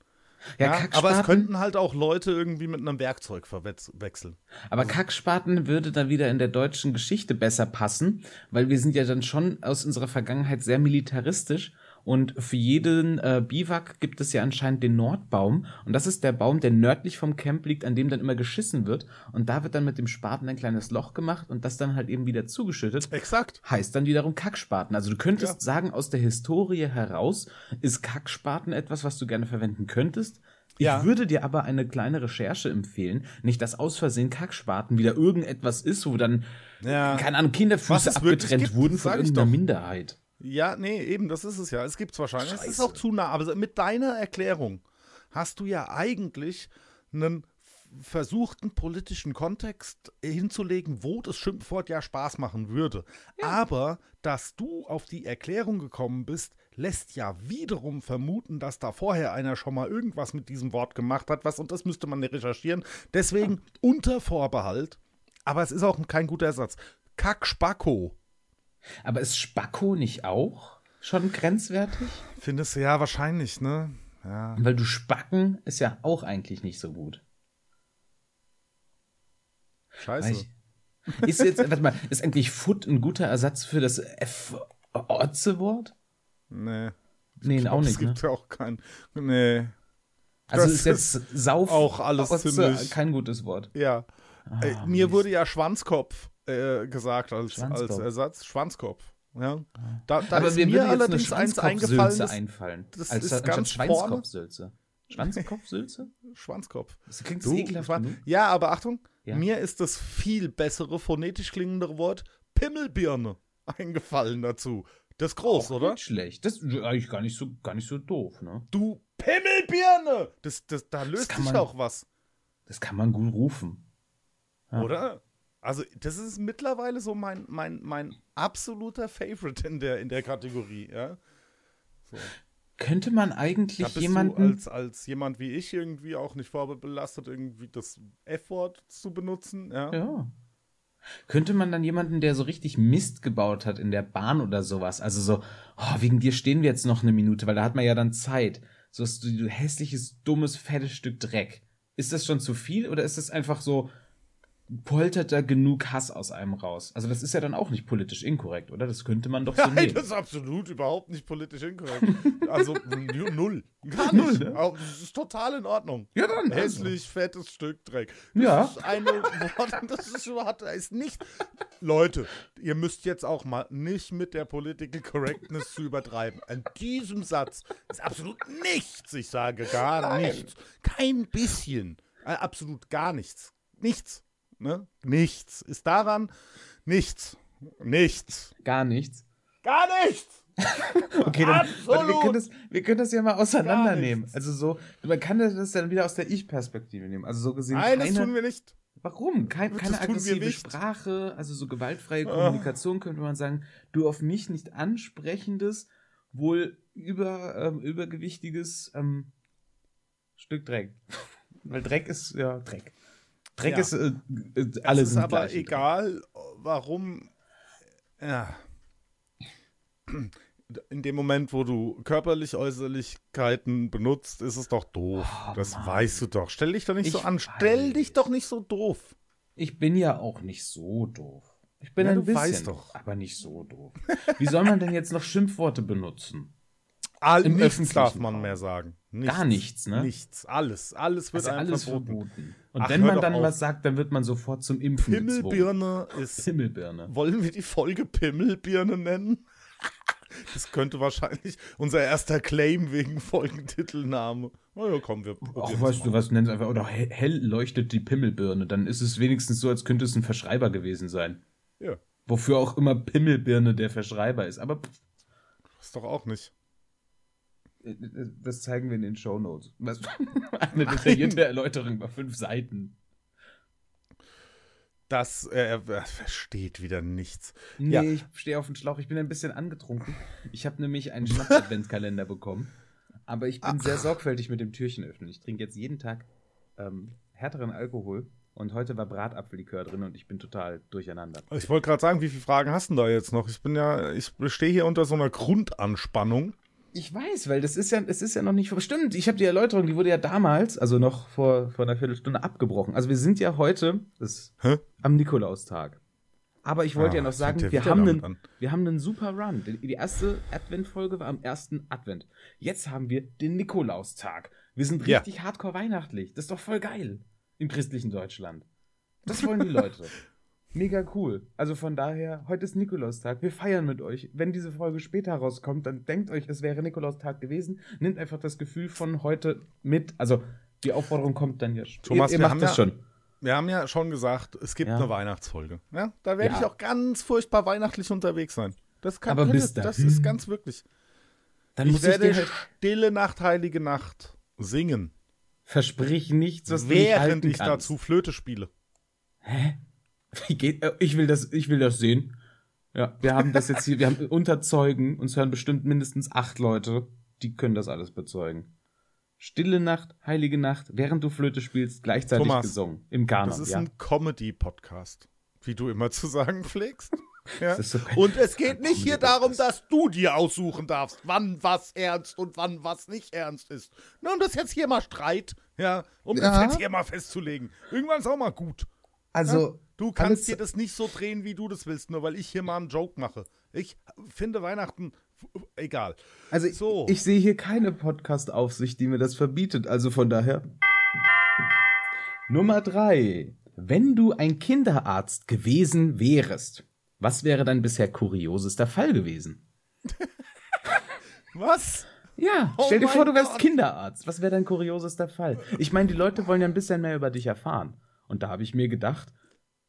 ja, Ja, Kackspaten, aber es könnten halt auch Leute irgendwie mit einem Werkzeug verwechseln. Aber Kackspaten würde dann wieder in der deutschen Geschichte besser passen, weil wir sind ja dann schon aus unserer Vergangenheit sehr militaristisch und für jeden äh, Biwak gibt es ja anscheinend den Nordbaum und das ist der Baum, der nördlich vom Camp liegt, an dem dann immer geschissen wird und da wird dann mit dem Spaten ein kleines Loch gemacht und das dann halt eben wieder zugeschüttet. Exakt. Heißt dann wiederum Kackspaten. Also du könntest Ja. sagen, aus der Historie heraus ist Kackspaten etwas, was du gerne verwenden könntest. Ich Ja. würde dir aber eine kleine Recherche empfehlen. Nicht, dass aus Versehen Kackspaten wieder irgendetwas ist, wo dann, Ja. keine Ahnung, Kinderfüße abgetrennt gibt, wurden von irgendeiner. Minderheit. Ja, nee, eben, das ist es ja. Es gibt's wahrscheinlich. Es ist Scheiße. auch zu nah. Aber mit deiner Erklärung hast du ja eigentlich einen versuchten politischen Kontext hinzulegen, wo das Schimpfwort ja Spaß machen würde. Aber dass du auf die Erklärung gekommen bist, lässt ja wiederum vermuten, dass da vorher einer schon mal irgendwas mit diesem Wort gemacht hat, was und das müsste man recherchieren. Deswegen unter Vorbehalt. Aber es ist auch kein guter Ersatz. Kackspacko. Aber ist Spacko nicht auch schon grenzwertig? Findest du ja wahrscheinlich, ne? Ja. Weil du Spacken ist ja auch eigentlich nicht so gut. Scheiße. Ich- Ist jetzt, warte mal, ist eigentlich Foot ein guter Ersatz für das F-Otze-Wort? nee. Nee, auch Es nicht, ne? gibt ja auch kein. Nee. Also das ist jetzt Sauf auch alles Otze ziemlich- kein gutes Wort. Ja. äh, Ah, mir Mist. wurde ja Schwanzkopf äh, gesagt als, Schwanzkopf. als Ersatz. Schwanzkopf. Ja. Da, da Aber ist mir mir allerdings eins eingefallen. Schwanzkopfsülze Das einfallen. das als ist ganz vorne. Schweinskopfsülze. Schwanzkopfsülze? Schwanzkopf. Das klingt Du, ekelhaft Schwan- genug. ja, aber Achtung, Ja. mir ist das viel bessere, phonetisch klingendere Wort Pimmelbirne eingefallen dazu. Das ist groß, Auch oder? Nicht schlecht. Das ist eigentlich gar nicht so, gar nicht so doof, ne? Du Pimmelbirne! Das, das, da löst sich man- auch was, Das kann man gut rufen. Ja. oder? Also, das ist mittlerweile so mein, mein, mein absoluter Favorite in der, in der Kategorie, ja. So. Könnte man Da eigentlich bist jemanden. du als, als jemand wie ich irgendwie auch nicht vorbelastet, irgendwie das F-Wort zu benutzen, ja. Ja. Könnte man dann jemanden, der so richtig Mist gebaut hat in der Bahn oder sowas, also so, oh, wegen dir stehen wir jetzt noch eine Minute, weil da hat man ja dann Zeit. So hast du, du hässliches, dummes, fettes Stück Dreck. Ist das schon zu viel oder ist das einfach so, poltert da genug Hass aus einem raus? Also das ist ja dann auch nicht politisch inkorrekt, oder? Das könnte man doch so Nein, nehmen. das ist absolut überhaupt nicht politisch inkorrekt. Also nu- null. Gar Null, nicht. ne? Aber Das ist total in Ordnung. Ja, dann. also. Hässlich, fettes Stück Dreck. Das Ja. ist eine Wort, das ist überhaupt, da ist nicht. Leute, ihr müsst jetzt auch mal nicht mit der Political Correctness zu übertreiben. An diesem Satz ist absolut nichts. Ich sage gar nichts. Kein bisschen. Äh, absolut gar nichts. Nichts. Ne? Nichts. Ist daran nichts. Nichts. Gar nichts. Gar nichts. Okay, dann, warte, wir, können das, wir können das ja mal auseinandernehmen. Also so, man kann das dann wieder aus der Ich-Perspektive nehmen. Also so gesehen, Nein, das tun wir nicht. warum? Kein, keine aggressive. Sprache, also so gewaltfreie Ah. Kommunikation könnte man sagen, du auf mich nicht ansprechendes, wohl über, ähm, übergewichtiges ähm, Stück Dreck. Weil Dreck ist, ja, Dreck. Dreck Ja. ist, äh, äh, alle es ist sind aber gleich. egal, warum. Ja. In dem Moment, wo du körperlich Äußerlichkeiten benutzt, ist es doch doof. Oh, das Mann. weißt du doch. Stell dich doch nicht so Ich an. Stell dich doch nicht so doof. Ich bin ja auch nicht so doof. Ich bin Ja, ein du bisschen, weißt doch. aber nicht so doof. Wie soll man denn jetzt noch Schimpfworte benutzen? All, Im nichts darf man Raum. mehr sagen. Gar nichts, ne? Nichts. Alles. Alles wird Also einem alles verboten. verboten. Und Ach, wenn man dann auf. was sagt, dann wird man sofort zum Impfen gezwungen. Pimmelbirne ist. Pimmelbirne. Wollen wir die Folge Pimmelbirne nennen? Das könnte wahrscheinlich unser erster Claim wegen Folgentitelname. Na ja, komm, wir Ach, weißt du was, nennt einfach, oder hell, hell leuchtet die Pimmelbirne, dann ist es wenigstens so, als könnte es ein Verschreiber gewesen sein. Ja, Wofür auch immer Pimmelbirne der Verschreiber ist. Aber pff, ist doch auch nicht. Das zeigen wir in den Shownotes. Was- Eine detaillierte Erläuterung über fünf Seiten. Das, äh, er er versteht wieder nichts. Nee, Ja. ich stehe auf dem Schlauch. Ich bin ein bisschen angetrunken. Ich habe nämlich einen Schnaps-Adventskalender bekommen. Aber ich bin sehr sorgfältig mit dem Türchen öffnen. Ich trinke jetzt jeden Tag ähm, härteren Alkohol. Und heute war Bratapfellikör drin und ich bin total durcheinander. Ich wollte gerade sagen, wie viele Fragen hast du da jetzt noch? Ich bin ja, ich stehe hier unter so einer Grundanspannung. Ich weiß, weil das ist ja, es ist ja noch nicht vor- Stimmt, ich habe die Erläuterung, die wurde ja damals, also noch vor, vor einer Viertelstunde abgebrochen. Also wir sind ja heute das, Hä? am Nikolaustag. Aber ich wollte Ah, ja noch sagen, wir haben, einen, an. wir haben einen super Run. Die erste Advent-Folge war am ersten Advent. Jetzt haben wir den Nikolaustag. Wir sind Ja. richtig hardcore weihnachtlich. Das ist doch voll geil. Im christlichen Deutschland. Das wollen die Leute. Mega cool. Also von daher, heute ist Nikolaustag. Wir feiern mit euch. Wenn diese Folge später rauskommt, dann denkt euch, es wäre Nikolaustag gewesen. Nehmt einfach das Gefühl von heute mit. Also die Aufforderung kommt dann ja schon. Thomas, ihr, ihr wir macht haben das ja- schon. Wir haben ja schon gesagt, es gibt Ja. eine Weihnachtsfolge. Ja, da werde Ja. ich auch ganz furchtbar weihnachtlich unterwegs sein. Das kann Aber bis das ist ganz wirklich. Dann ich muss ich werde dir halt Stille Nacht, Heilige Nacht singen, versprich nichts, was du nicht während halten ich kannst. dazu Flöte spiele. Hä? Wie geht? äh, Ich will das, ich will das sehen. Ja, wir haben das jetzt hier, wir haben Unterzeugen, uns hören bestimmt mindestens acht Leute, die können das alles bezeugen. Stille Nacht, heilige Nacht, während du Flöte spielst, gleichzeitig Thomas, gesungen. Im Kanon, Das ist ja. ein Comedy-Podcast, wie du immer zu sagen pflegst. Ja? so und es geht nicht hier darum, dass du dir aussuchen darfst, wann was ernst und wann was nicht ernst ist. Na, und das jetzt hier mal Streit, ja, um Ja. das jetzt hier mal festzulegen. Irgendwann ist auch mal gut. Also, Du kannst dir das nicht so drehen, wie du das willst, nur weil ich hier mal einen Joke mache. Ich finde Weihnachten egal. also So. ich sehe hier keine Podcast-Aufsicht, die mir das verbietet. Also von daher. Nummer drei. Wenn du ein Kinderarzt gewesen wärest, was wäre dein bisher kuriosester Fall gewesen? Was? Ja, Oh stell dir vor, du wärst Gott. Kinderarzt. Was wäre dein kuriosester Fall? Ich meine, die Leute wollen ja ein bisschen mehr über dich erfahren. Und da habe ich mir gedacht,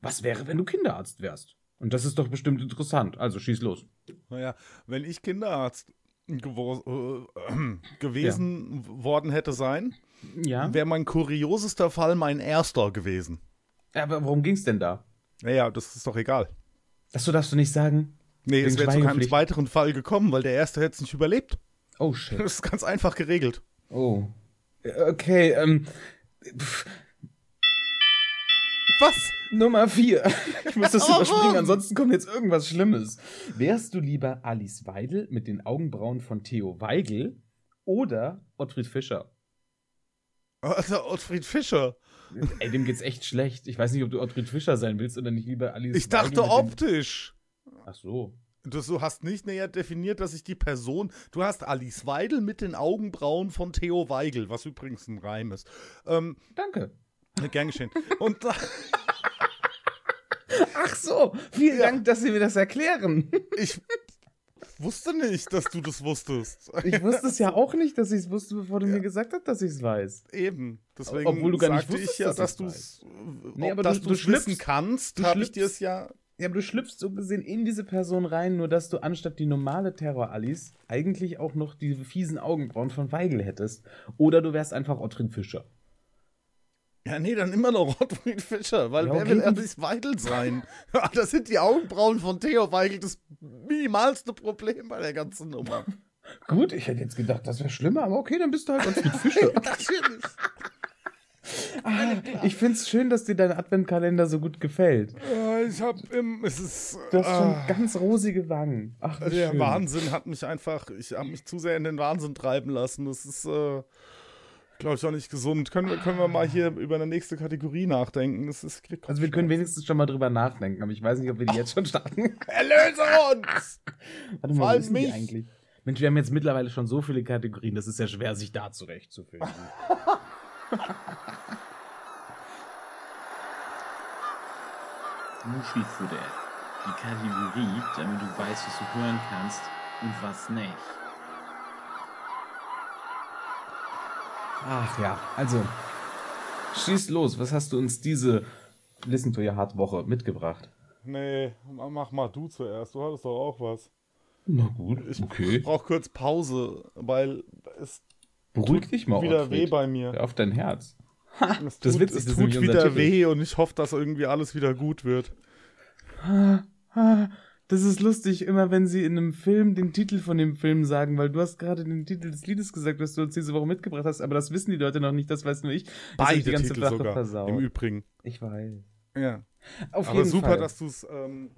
was wäre, wenn du Kinderarzt wärst? Und das ist doch bestimmt interessant. Also schieß los. Naja, wenn ich Kinderarzt gewo- äh, gewesen worden hätte sein, Ja. wäre mein kuriosester Fall mein erster gewesen. Aber worum ging's denn da? Naja, das ist doch egal. Das so darfst du nicht sagen. Nee, es wäre zu keinem weiteren Fall gekommen, weil der erste hätte es nicht überlebt. Oh shit. Das ist ganz einfach geregelt. Oh. Okay, ähm. Pff, Was? Nummer vier. Ich muss das überspringen, ansonsten kommt jetzt irgendwas Schlimmes. Wärst du lieber Alice Weidel mit den Augenbrauen von Theo Weigel oder Ottfried Fischer? Also Ottfried Fischer. Ey, dem geht's echt schlecht. Ich weiß nicht, ob du Ottfried Fischer sein willst oder nicht lieber Alice Ich dachte Weidel mit optisch. Ach so. Du, du hast nicht näher definiert, dass ich die Person. Du hast Alice Weidel mit den Augenbrauen von Theo Weigel, was übrigens ein Reim ist. Ähm, Danke. Gern geschehen. Und da- Ach so. Vielen Ja. Dank, dass Sie mir das erklären. ich wusste nicht, dass du das wusstest. Ich wusste es ja auch nicht, dass ich es wusste, bevor du mir gesagt hast, dass ich es weiß. Eben. Deswegen Obwohl du gar nicht wusstest, ich ja, dass dass du es Nee, aber dass du- du schlüpfst- kannst, habe ich dir es ja. Ja, aber du schlüpfst so gesehen in diese Person rein, nur dass du anstatt die normale Terror-Alice eigentlich auch noch diese fiesen Augenbrauen von Weigel hättest. Oder du wärst einfach Ottrin Fischer. Ja, nee, dann immer noch Ottfried Fischer, weil Ja, wer okay, will gut. Alice Weidel sein? Das sind die Augenbrauen von Theo Weigel das minimalste Problem bei der ganzen Nummer. Gut, ich hätte jetzt gedacht, das wäre schlimmer, aber okay, dann bist du halt Ottfried Fischer. Natürlich. ah, ich find's schön, dass dir dein Adventkalender so gut gefällt. Ich hab im. Es ist. Du hast schon ah, ganz rosige Wangen. Ach, der schön. Wahnsinn hat mich einfach. Ich habe mich zu sehr in den Wahnsinn treiben lassen. Das ist. Äh, Glaube ich auch nicht gesund. Können wir, können wir mal hier über eine nächste Kategorie nachdenken? Das ist, Also wir können wenigstens schon mal drüber nachdenken, aber ich weiß nicht, ob wir die jetzt schon starten. Erlöse uns! Warte mal, die mich. eigentlich? Mensch, wir haben jetzt mittlerweile schon so viele Kategorien, das ist ja schwer, sich da zurechtzufinden. Muschifutter. Die Kategorie, damit du weißt, was du hören kannst und was nicht. Ach ja, also, schieß los. Was hast du uns diese Listen to Your Heart Woche mitgebracht? Nee, mach mal du zuerst. Du hattest doch auch was. Na gut, Ich okay. brauch kurz Pause, weil es Beruhig dich mal, wieder Ottfried. weh bei mir. Hör auf dein Herz. Es das ist tut, witzig, es ist tut wieder weh und ich hoffe, dass irgendwie alles wieder gut wird. Ah, Das ist lustig, immer wenn sie in einem Film den Titel von dem Film sagen, weil du hast gerade den Titel des Liedes gesagt, was du uns diese Woche mitgebracht hast, aber das wissen die Leute noch nicht, das weiß nur ich. Ich Beide die ganze Titel Sache sogar. versaut. Im Übrigen. Ich weiß. Ja. Auf Aber jeden super, Fall. dass du es. Ähm,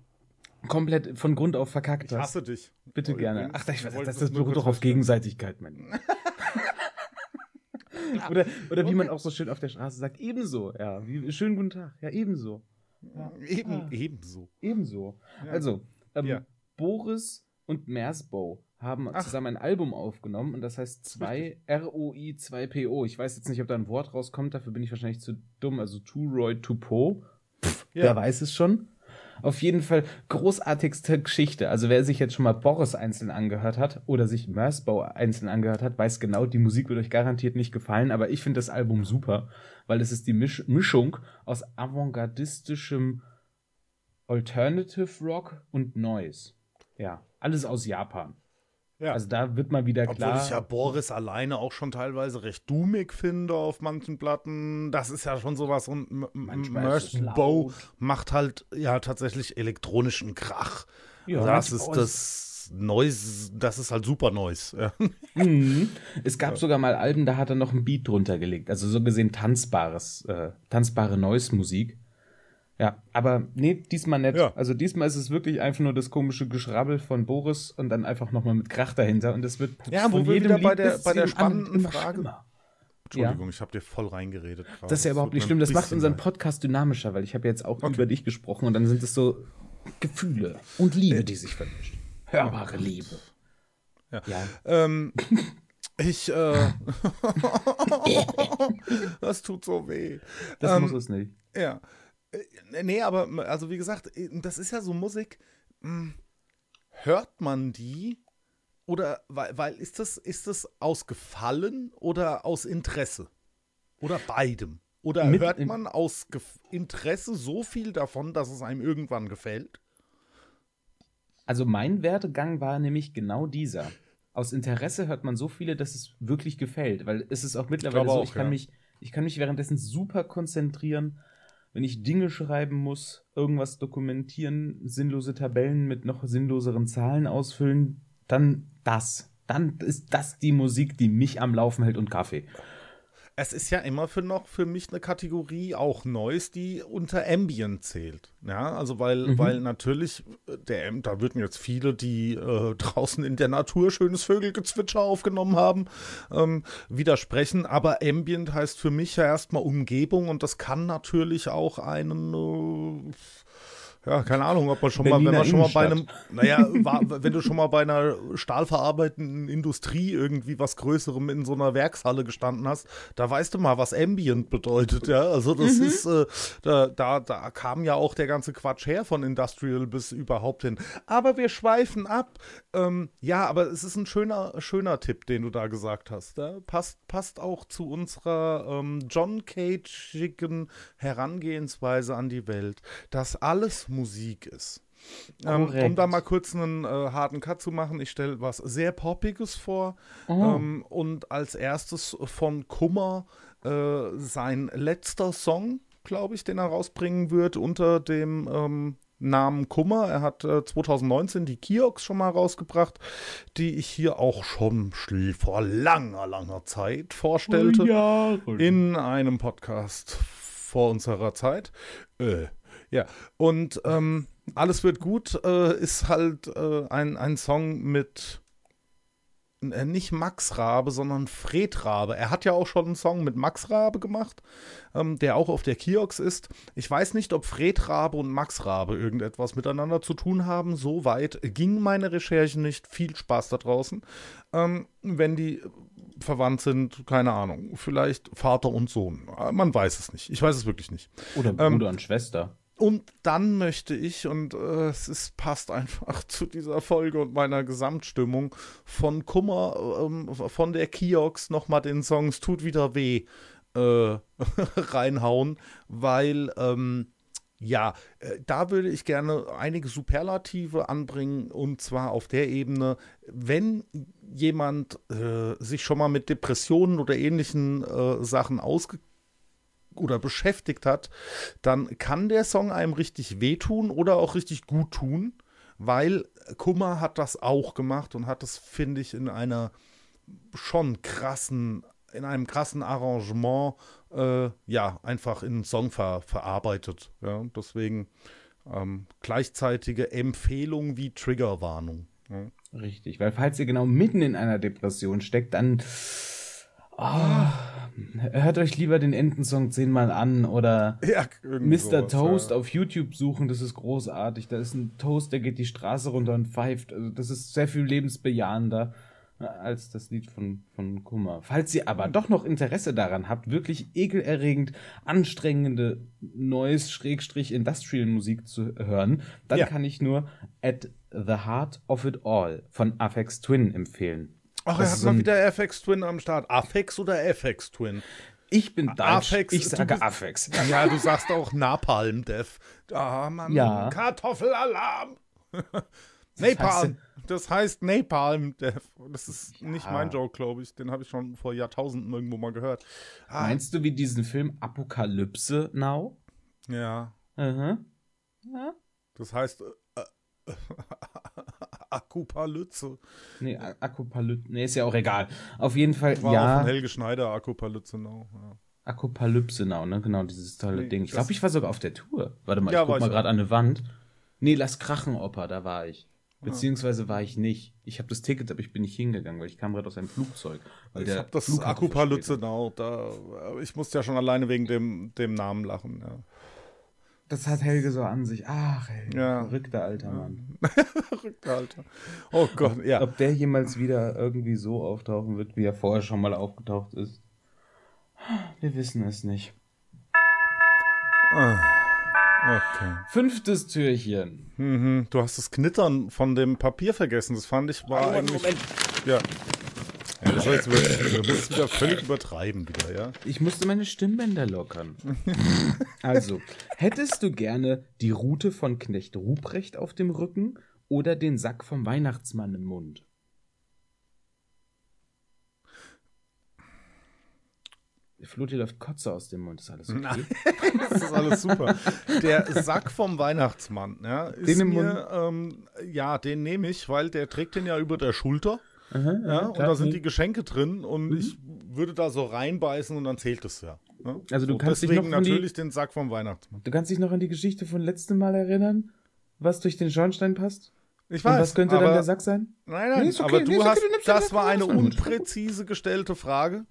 komplett von Grund auf verkackt ich hast. hasse dich. Bitte Oh, gerne. Ach, ich ich weiß, wollte das, das beruht doch auf. Gegenseitigkeit, mein Lieber. oder oder wie man auch so schön auf der Straße sagt, ebenso. Ja, wie, schönen guten Tag. Ja, ebenso. Eben, Ah. ebenso. Ebenso. Ja. Also, ähm, Ja. Boris und Mersbow haben Ach. zusammen ein Album aufgenommen und das heißt 2 ROI 2PO. Ich weiß jetzt nicht, ob da ein Wort rauskommt, dafür bin ich wahrscheinlich zu dumm. Also To Roy To Po. Ja. Wer weiß es schon. Auf jeden Fall großartigste Geschichte. Also wer sich jetzt schon mal Boris einzeln angehört hat oder sich Mersbow einzeln angehört hat, weiß genau, die Musik wird euch garantiert nicht gefallen, aber ich finde das Album super, weil es ist die Misch Mischung aus avantgardistischem Alternative Rock und Noise. Ja, alles aus Japan. Ja. Also da wird mal wieder Obwohl klar. ich ja Boris alleine auch schon teilweise recht dummig finde auf manchen Platten. Das ist ja schon sowas und M- M- Manchmal ist es Mercy Bow macht halt ja tatsächlich elektronischen Krach. Ja, das ist das Noise, das ist halt super Noise. Ja. Mhm. Es gab sogar mal Alben, da hat er noch ein Beat drunter gelegt. Also so gesehen tanzbares, äh, tanzbare Noise-Musik. Ja, aber nee, diesmal nicht. Ja. Also diesmal ist es wirklich einfach nur das komische Geschrabbel von Boris und dann einfach nochmal mit Krach dahinter und es wird Ja, wo von wir jedem wieder bei Lied der- bei der spannenden Frage- schlimmer. Entschuldigung, ich habe dir voll reingeredet. gerade. Das ist ja überhaupt nicht schlimm. Das macht unseren. Podcast dynamischer, weil ich habe jetzt auch über dich gesprochen und dann sind es so Gefühle und Liebe, die sich vermischt. Hörbare Liebe. Ja. Ja. Ähm, ich, äh, das tut so weh. Das Ähm, muss es nicht. Ja. Äh, Nee, aber also wie gesagt, äh, das ist ja so Musik. mh, Hört man die? Oder weil, weil ist das, ist das aus Gefallen oder aus Interesse? Oder beidem? Oder Mit hört man aus Gef Interesse so viel davon, dass es einem irgendwann gefällt? Also mein Werdegang war nämlich genau dieser. Aus Interesse hört man so viele, dass es wirklich gefällt, weil es ist auch mittlerweile glaube so, auch, ich kann ja. mich, ich kann mich währenddessen super konzentrieren, wenn ich Dinge schreiben muss, irgendwas dokumentieren, sinnlose Tabellen mit noch sinnloseren Zahlen ausfüllen, dann das. Dann ist das die Musik, die mich am Laufen hält und Kaffee. Es ist ja immer für noch für mich eine Kategorie auch Neues, die unter Ambient zählt. Ja, also weil, Mhm. weil natürlich, äh, der, da würden jetzt viele, die äh, draußen in der Natur schönes Vögelgezwitscher aufgenommen haben, ähm, widersprechen. Aber Ambient heißt für mich ja erstmal Umgebung und das kann natürlich auch einen äh, ja, keine Ahnung, ob man schon mal, wenn Berliner man schon mal bei einem, naja, war, wenn du schon mal bei einer stahlverarbeitenden Industrie irgendwie was Größerem in so einer Werkshalle gestanden hast, da weißt du mal, was Ambient bedeutet, ja. Also das ist, äh, da, da, da kam ja auch der ganze Quatsch her von Industrial bis überhaupt hin. Aber wir schweifen ab. Ähm, ja, aber es ist ein schöner, schöner Tipp, den du da gesagt hast. Ja? Passt, passt auch zu unserer ähm, John Cage'igen Herangehensweise an die Welt, dass alles Musik ist. Ähm, um da mal kurz einen äh, harten Cut zu machen, ich stelle was sehr Poppiges vor. Oh. Und als erstes von Kummer äh, sein letzter Song, glaube ich, den er rausbringen wird unter dem ähm, Namen Kummer. Er hat äh, 2019 die Kiox schon mal rausgebracht, die ich hier auch schon vor langer, langer Zeit vorstellte in einem Podcast vor unserer Zeit. Äh, ja, und ähm, alles wird gut äh, ist halt äh, ein, ein Song mit nicht Max Rabe, sondern Fred Rabe. Er hat ja auch schon einen Song mit Max Rabe gemacht, ähm, der auch auf der Kiox ist. Ich weiß nicht, ob Fred Rabe und Max Rabe irgendetwas miteinander zu tun haben. So weit ging meine Recherche nicht. Viel Spaß da draußen. Ähm, wenn die verwandt sind, keine Ahnung. Vielleicht Vater und Sohn. Äh, Man weiß es nicht. Ich weiß es wirklich nicht. Oder Ähm, Bruder und Schwester. Und dann möchte ich, und äh, es ist, passt einfach zu dieser Folge und meiner Gesamtstimmung, von Kummer, ähm, von der Kiox nochmal den Song Es tut wieder weh äh, reinhauen, weil, ähm, ja, äh, da würde ich gerne einige Superlative anbringen und zwar auf der Ebene, wenn jemand äh, sich schon mal mit Depressionen oder ähnlichen äh, Sachen ausge oder beschäftigt hat, dann kann der Song einem richtig wehtun oder auch richtig gut tun, weil Kummer hat das auch gemacht und hat das, finde ich, in einer schon krassen, in einem krassen Arrangement, äh, ja, einfach in einen Song ver verarbeitet. Ja, deswegen ähm, gleichzeitige Empfehlung wie Triggerwarnung. Ja. Richtig, weil falls ihr genau mitten in einer Depression steckt, dann oh, hört euch lieber den Entensong zehnmal an oder Ja, Mr. Toast ja. auf YouTube suchen, das ist großartig. Da ist ein Toast, der geht die Straße runter und pfeift. Also das ist sehr viel lebensbejahender äh, als das Lied von, von Kummer. Falls ihr aber doch noch Interesse daran habt, wirklich ekelerregend anstrengende Noise-Industrial-Musik zu hören, dann Ja. kann ich nur At the Heart of It All von Aphex Twin empfehlen. Ach, er hat mal wieder FX Twin am Start. Afex oder FX Twin? Ich bin Deutsch, Aphex, ich sage Aphex. Ja, du sagst auch Napalm, Dev. Ah, Mann, Ja. Kartoffelalarm. Napalm. Das heißt Napalm, Dev. Das ist Ja. nicht mein Joke, glaube ich. Den habe ich schon vor Jahrtausenden irgendwo mal gehört. Ah, Meinst du wie diesen Film Apokalypse Now? ja, Mhm. Ja. das heißt äh, äh, Akupalypse. Nee, A- Akupalypse. Nee, ist ja auch egal. Auf jeden Fall, War auch ja. von Helge Schneider, Akupalypse, no. Ja. Akopalypsenau, ne? Genau, dieses tolle Nee, Ding. Ich glaube, ich war sogar auf der Tour. Warte mal, Ja, ich guck mal gerade an eine Wand. Nee, Lass Krachen, Opa, da war ich. Beziehungsweise war ich nicht. Ich habe das Ticket, aber ich bin nicht hingegangen, weil ich kam gerade aus einem Flugzeug. Ich habe das. Akupalyzenau, da, ich musste ja schon alleine wegen dem, dem Namen lachen. Ja. Das hat Helge so an sich. Ach, Helge, Ja. verrückter alter Mann. Verrückter Alter. Oh Gott, ja. Ob der jemals wieder irgendwie so auftauchen wird, wie er vorher schon mal aufgetaucht ist? Wir wissen es nicht. Okay. Fünftes Türchen. Mhm. Du hast das Knittern von dem Papier vergessen. Das fand ich war eigentlich. Ja. Ja, das war jetzt wirklich, du musst es wieder völlig übertreiben wieder, ja. Ich musste meine Stimmbänder lockern. also, hättest du gerne die Rute von Knecht Ruprecht auf dem Rücken oder den Sack vom Weihnachtsmann im Mund? Dir läuft Kotze aus dem Mund. Ist alles okay? Das ist alles super. Der Sack vom Weihnachtsmann, ja, ist Den im mir, ähm, ja, den nehme ich, weil der trägt den ja über der Schulter. Aha, Ja, und da sind die Geschenke drin und ich würde da so reinbeißen und dann zählt es ja. ne? Also du so, kannst dich deswegen noch an die- natürlich den Sack vom Weihnachtsmann. Du kannst dich noch an die Geschichte von letztem Mal erinnern? Was durch den Schornstein passt? Ich Und weiß. was könnte aber, dann der Sack sein? Nein, nein, Nee, okay, aber nee, du okay, hast, du nimmst den das war eine unpräzise gestellte Frage.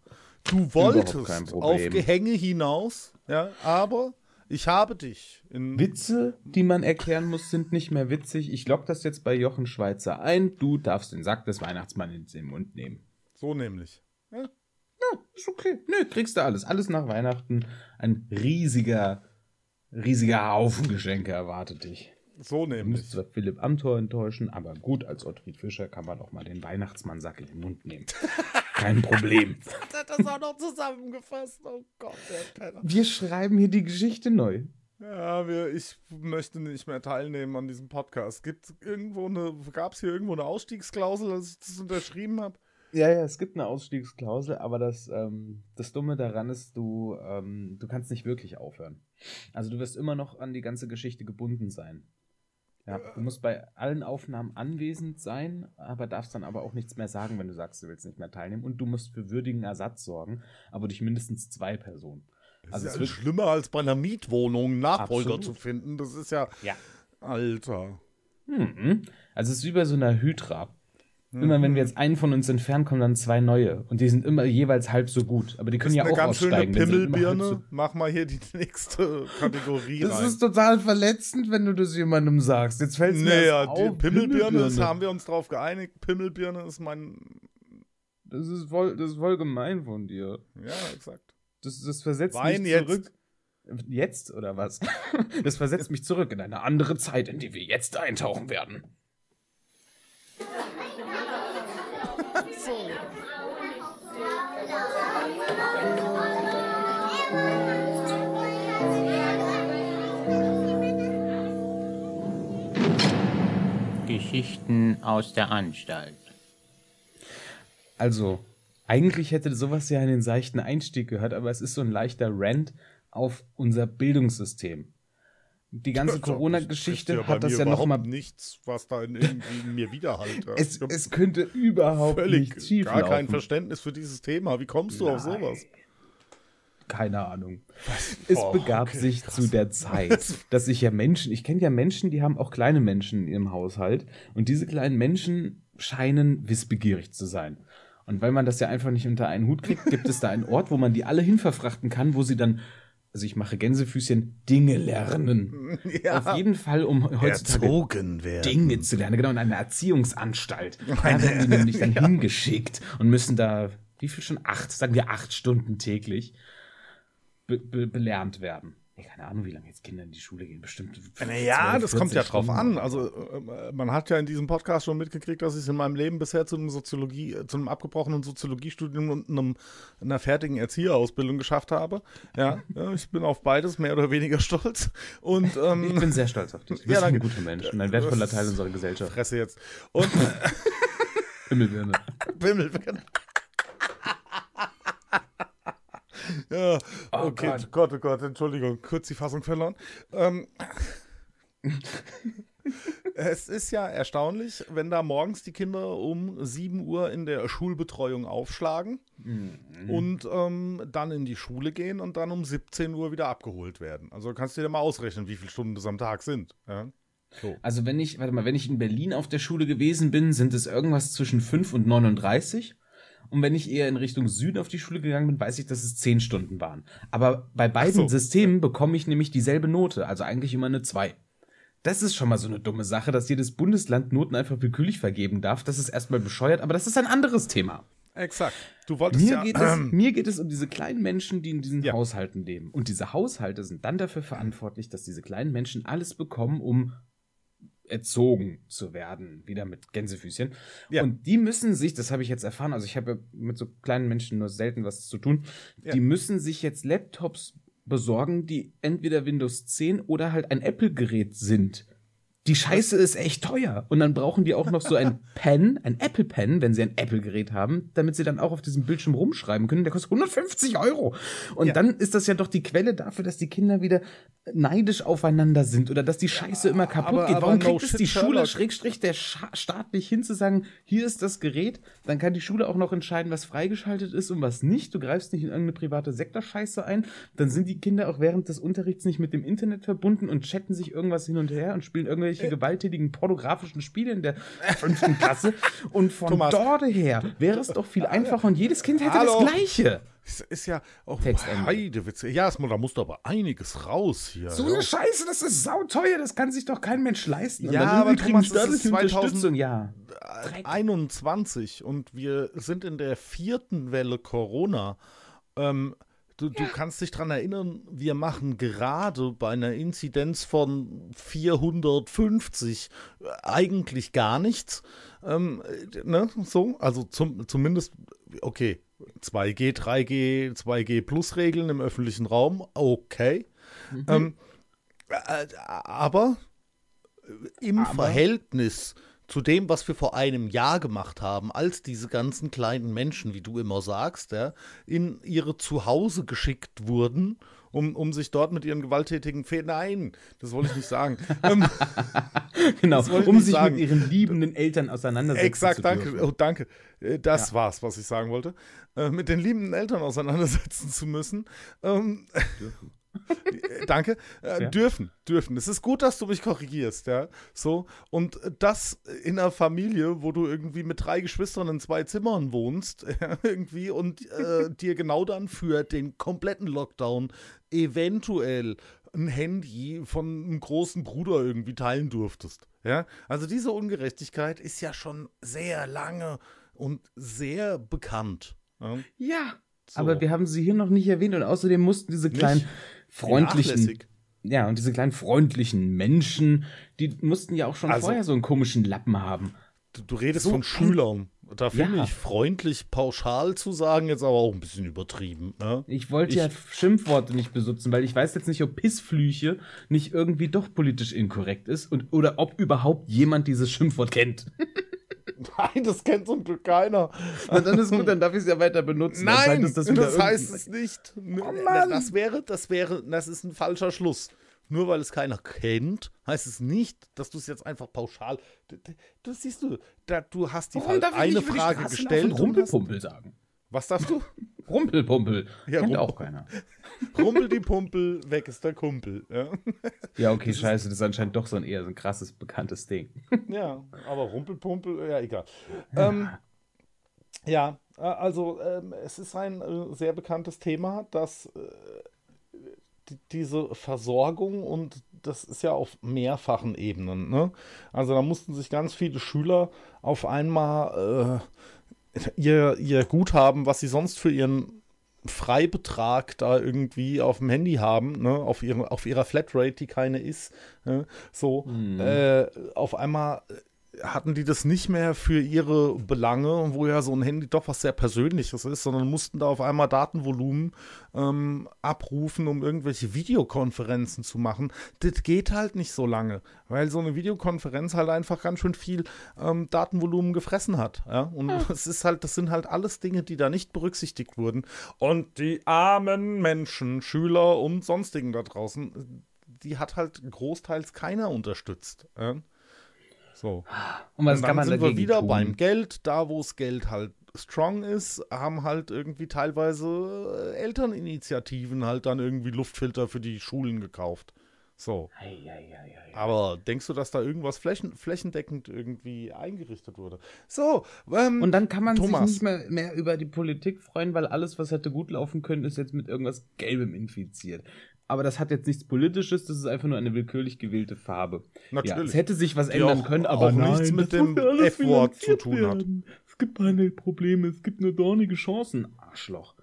Du wolltest auf Gehänge hinaus, ja, aber ich habe dich in Witze, die man erklären muss, sind nicht mehr witzig. Ich lock das jetzt bei Jochen Schweizer ein. Du darfst den Sack des Weihnachtsmanns in den Mund nehmen. so nämlich. Ja, Ja, ist okay. Nö, kriegst du alles. Alles nach Weihnachten. Ein riesiger, riesiger Haufen Geschenke erwartet dich. So nämlich. musst zwar Philipp Amthor enttäuschen, aber gut, als Ottfried Fischer kann man auch mal den Weihnachtsmann-Sack in den Mund nehmen. Kein Problem. Hat das auch noch zusammengefasst? Oh Gott, der Penner. Wir schreiben hier die Geschichte neu. Ja, wir, ich möchte nicht mehr teilnehmen an diesem Podcast. Gibt irgendwo eine, gab es hier irgendwo eine Ausstiegsklausel, dass ich das unterschrieben habe? Ja, ja, es gibt eine Ausstiegsklausel, aber das, ähm, das Dumme daran ist, du, ähm, du kannst nicht wirklich aufhören. Also du wirst immer noch an die ganze Geschichte gebunden sein. Ja, du musst bei allen Aufnahmen anwesend sein, aber darfst dann aber auch nichts mehr sagen, wenn du sagst, du willst nicht mehr teilnehmen. Und du musst für würdigen Ersatz sorgen, aber durch mindestens zwei Personen. Also das es ist ja wird, schlimmer als bei einer Mietwohnung einen Nachfolger Absolut. zu finden. Das ist ja. Ja. Alter. Mhm. Also es ist wie bei so einer Hydra. Immer wenn wir jetzt einen von uns entfernen, kommen dann zwei neue. Und die sind immer jeweils halb so gut. Aber die können ist ja eine auch ganz schöne aussteigen. halb Pimmelbirne. so Mach mal hier die nächste Kategorie Das rein. ist total verletzend, wenn du das jemandem sagst. Jetzt fällt es mir naja, erst die auf. Pimmelbirne, das haben wir uns drauf geeinigt. Pimmelbirne ist mein. Das ist voll, das ist voll gemein von dir. Ja, exakt. Das, das versetzt Wein mich jetzt. zurück. Jetzt oder was? Das versetzt mich zurück in eine andere Zeit, in die wir jetzt eintauchen werden. Geschichten aus der Anstalt. Also, eigentlich hätte sowas ja einen seichten Einstieg gehört, aber es ist so ein leichter Rant auf unser Bildungssystem. Die ganze Corona-Geschichte ja hat das ja nochmal. nichts, was da in irgendwie mir widerhallt. Ja. Es, Ich es könnte überhaupt völlig nicht schief gar kein. Verständnis für dieses Thema. Wie kommst du auf Nein. sowas? Keine Ahnung. Es Oh, begab okay, sich krass. zu der Zeit, dass sich ja Menschen, ich kenne ja Menschen, die haben auch kleine Menschen in ihrem Haushalt und diese kleinen Menschen scheinen wissbegierig zu sein. Und weil man das ja einfach nicht unter einen Hut kriegt, gibt es da einen Ort, wo man die alle hinverfrachten kann, wo sie dann, also ich mache Gänsefüßchen, Dinge lernen. Auf jeden Fall, um heutzutage Erzogen werden. Dinge zu lernen, genau, in einer Erziehungsanstalt. Da werden die nämlich dann hingeschickt und müssen da, wie viel schon? Acht, sagen wir acht Stunden täglich be be belernt werden. Ja, keine Ahnung, wie lange jetzt Kinder in die Schule gehen. Bestimmt. Naja, 12, das kommt ja 14 drauf Stunden. an. Also äh, man hat ja in diesem Podcast schon mitgekriegt, dass ich in meinem Leben bisher zu einem Soziologie, äh, zu einem abgebrochenen Soziologiestudium und einem, einer fertigen Erzieherausbildung geschafft habe. Ja, ja, ich bin auf beides mehr oder weniger stolz. Und Ich ähm, bin sehr stolz auf dich. Du Ja, bist ein danke. guter Mensch und ein wertvoller Teil unserer Gesellschaft. Fresse jetzt. Und Himmelbirne. Bimmel werden. Ja, Oh okay, Gott. Gott. oh Gott, Entschuldigung, kurz die Fassung verloren. Ähm, Es ist ja erstaunlich, wenn da morgens die Kinder um 7 Uhr in der Schulbetreuung aufschlagen Mhm. und ähm, dann in die Schule gehen und dann um 17 Uhr wieder abgeholt werden. Also kannst du dir mal ausrechnen, wie viele Stunden das am Tag sind. Ja? So. Also wenn ich, warte mal, wenn ich in Berlin auf der Schule gewesen bin, sind es irgendwas zwischen 5 und 39. Und wenn ich eher in Richtung Süden auf die Schule gegangen bin, weiß ich, dass es 10 Stunden waren. Aber bei beiden so. Systemen bekomme ich nämlich dieselbe Note, also eigentlich immer eine 2. Das ist schon mal so eine dumme Sache, dass jedes Bundesland Noten einfach willkürlich vergeben darf. Das ist erstmal bescheuert, aber das ist ein anderes Thema. Exakt. Du wolltest Mir, ja. geht es, mir geht es um diese kleinen Menschen, die in diesen Ja. Haushalten leben. Und diese Haushalte sind dann dafür verantwortlich, dass diese kleinen Menschen alles bekommen, um erzogen zu werden, wieder mit Gänsefüßchen. Ja. Und die müssen sich, das habe ich jetzt erfahren, also ich habe mit so kleinen Menschen nur selten was zu tun, Ja. die müssen sich jetzt Laptops besorgen, die entweder Windows 10 oder halt ein Apple-Gerät sind. Die Scheiße ist echt teuer. Und dann brauchen die auch noch so ein Pen, ein Apple Pen, wenn sie ein Apple-Gerät haben, damit sie dann auch auf diesem Bildschirm rumschreiben können. Der kostet 150 Euro. Und Ja. dann ist das ja doch die Quelle dafür, dass die Kinder wieder neidisch aufeinander sind oder dass die Scheiße immer kaputt aber- geht. Warum no kriegt es shit, die Schule, Sherlock. Schrägstrich, der Staat nicht hin zu sagen, hier ist das Gerät, dann kann die Schule auch noch entscheiden, was freigeschaltet ist und was nicht. Du greifst nicht in irgendeine private Sektorscheiße ein. Dann sind die Kinder auch während des Unterrichts nicht mit dem Internet verbunden und chatten sich irgendwas hin und her und spielen Äh. Irgendwelche gewalttätigen pornografischen Spiele in der fünften Klasse. Und von Thomas. dort her wäre es doch viel einfacher und jedes Kind hätte Hallo. das Gleiche. Es ist ja auch Textende. Heidewitze. Ja, da musst du aber einiges raus hier. So eine Scheiße, das ist sauteuer, das kann sich doch kein Mensch leisten. Ja, aber Thomas, das ist staatliche 2000 Unterstützung, ja. 21 und wir sind in der vierten Welle Corona. Ähm, du, du kannst dich dran erinnern, wir machen gerade bei einer Inzidenz von 450 äh, eigentlich gar nichts. Ähm, äh, ne, so, also zum, zumindest, okay, 2G, 3G, 2G Plus Regeln im öffentlichen Raum, okay. Ähm, äh, aber im Aber- Verhältnis zu dem, was wir vor einem Jahr gemacht haben, als diese ganzen kleinen Menschen, wie du immer sagst, ja, in ihre Zuhause geschickt wurden, um, um sich dort mit ihren gewalttätigen Vätern. Nein, das wollte ich nicht sagen. ähm, Genau, um sich sagen. mit ihren liebenden Eltern auseinandersetzen exakt, zu danke. dürfen. Oh, danke. Äh, Das war's, was ich sagen wollte. Äh, mit den liebenden Eltern auseinandersetzen zu müssen. Ähm, äh, Danke. Äh, Ja. Dürfen, dürfen. Es ist gut, dass du mich korrigierst, ja. So. Und äh, das in einer Familie, wo du irgendwie mit drei Geschwistern in zwei Zimmern wohnst, irgendwie und äh, dir genau dann für den kompletten Lockdown eventuell ein Handy von einem großen Bruder irgendwie teilen durftest. Ja, also diese Ungerechtigkeit ist ja schon sehr lange und sehr bekannt. Ja, Ja, So. aber wir haben sie hier noch nicht erwähnt und außerdem mussten diese kleinen Nicht freundlichen, ja, und diese kleinen freundlichen Menschen, die mussten ja auch schon Also- vorher so einen komischen Lappen haben. Du, du redest So von Schülern. Da finde Ja. ich freundlich pauschal zu sagen, jetzt aber auch ein bisschen übertrieben. Ne? Ich wollte Ich- ja Schimpfworte nicht benutzen, weil ich weiß jetzt nicht, ob Pissflüche nicht irgendwie doch politisch inkorrekt ist und oder ob überhaupt jemand dieses Schimpfwort kennt. Nein, das kennt zum Glück keiner. Und dann ist gut, dann darf ich es ja weiter benutzen. Nein, das, das, wieder heißt es nicht. Oh, Mann. das wäre, das wäre, das ist ein falscher Schluss. Nur weil es keiner kennt, heißt es nicht, dass du es jetzt einfach pauschal. Du siehst du, da, du hast die Warum ich eine Frage gestellt. Rumpelpumpel sagen. was darfst du? Rumpelpumpel. Ja, Kennt Rumpel- auch keiner. Rumpel die Pumpel, weg ist der Kumpel. Ja, Ja, okay, scheiße, das ist anscheinend doch so ein eher so ein krasses, bekanntes Ding. ja aber Rumpelpumpel, ja, egal. Ähm, ja, äh, also ähm, es ist ein äh, sehr bekanntes Thema, dass äh, die, diese Versorgung und das ist ja auf mehrfachen Ebenen. Ne? Also da mussten sich ganz viele Schüler auf einmal äh, ihr, ihr Guthaben, was sie sonst für ihren Freibetrag da irgendwie auf dem Handy haben, ne, auf, ihre, auf ihrer Flatrate, die keine ist, ne, so, äh, auf einmal hatten die das nicht mehr für ihre Belange, wo ja so ein Handy doch was sehr Persönliches ist, sondern mussten da auf einmal Datenvolumen ähm, abrufen, um irgendwelche Videokonferenzen zu machen. Das geht halt nicht so lange, weil so eine Videokonferenz halt einfach ganz schön viel ähm, Datenvolumen gefressen hat. Ja? Und es ist halt, das sind halt alles Dinge, die da nicht berücksichtigt wurden. Und die armen Menschen, Schüler und sonstigen da draußen, die hat halt großteils keiner unterstützt. Ja? So. Und was Und kann dann man sind wir wieder tun? beim Geld, da wo das Geld halt strong ist, haben halt irgendwie teilweise äh, Elterninitiativen halt dann irgendwie Luftfilter für die Schulen gekauft. So. Ei, ei, ei, ei. Aber denkst du, dass da irgendwas flächen, flächendeckend irgendwie eingerichtet wurde? So, ähm, Und dann kann man Thomas. sich nicht mehr, mehr über die Politik freuen, weil alles, was hätte gut laufen können, ist jetzt mit irgendwas Gelbem infiziert. Aber das hat jetzt nichts Politisches, das ist einfach nur eine willkürlich gewählte Farbe. Ja, natürlich. es hätte sich was Die ändern auch- können, aber auch nein, nichts mit dem ja F-Wort zu tun hat. werden. Es gibt keine Probleme, es gibt nur dornige Chancen. Arschloch.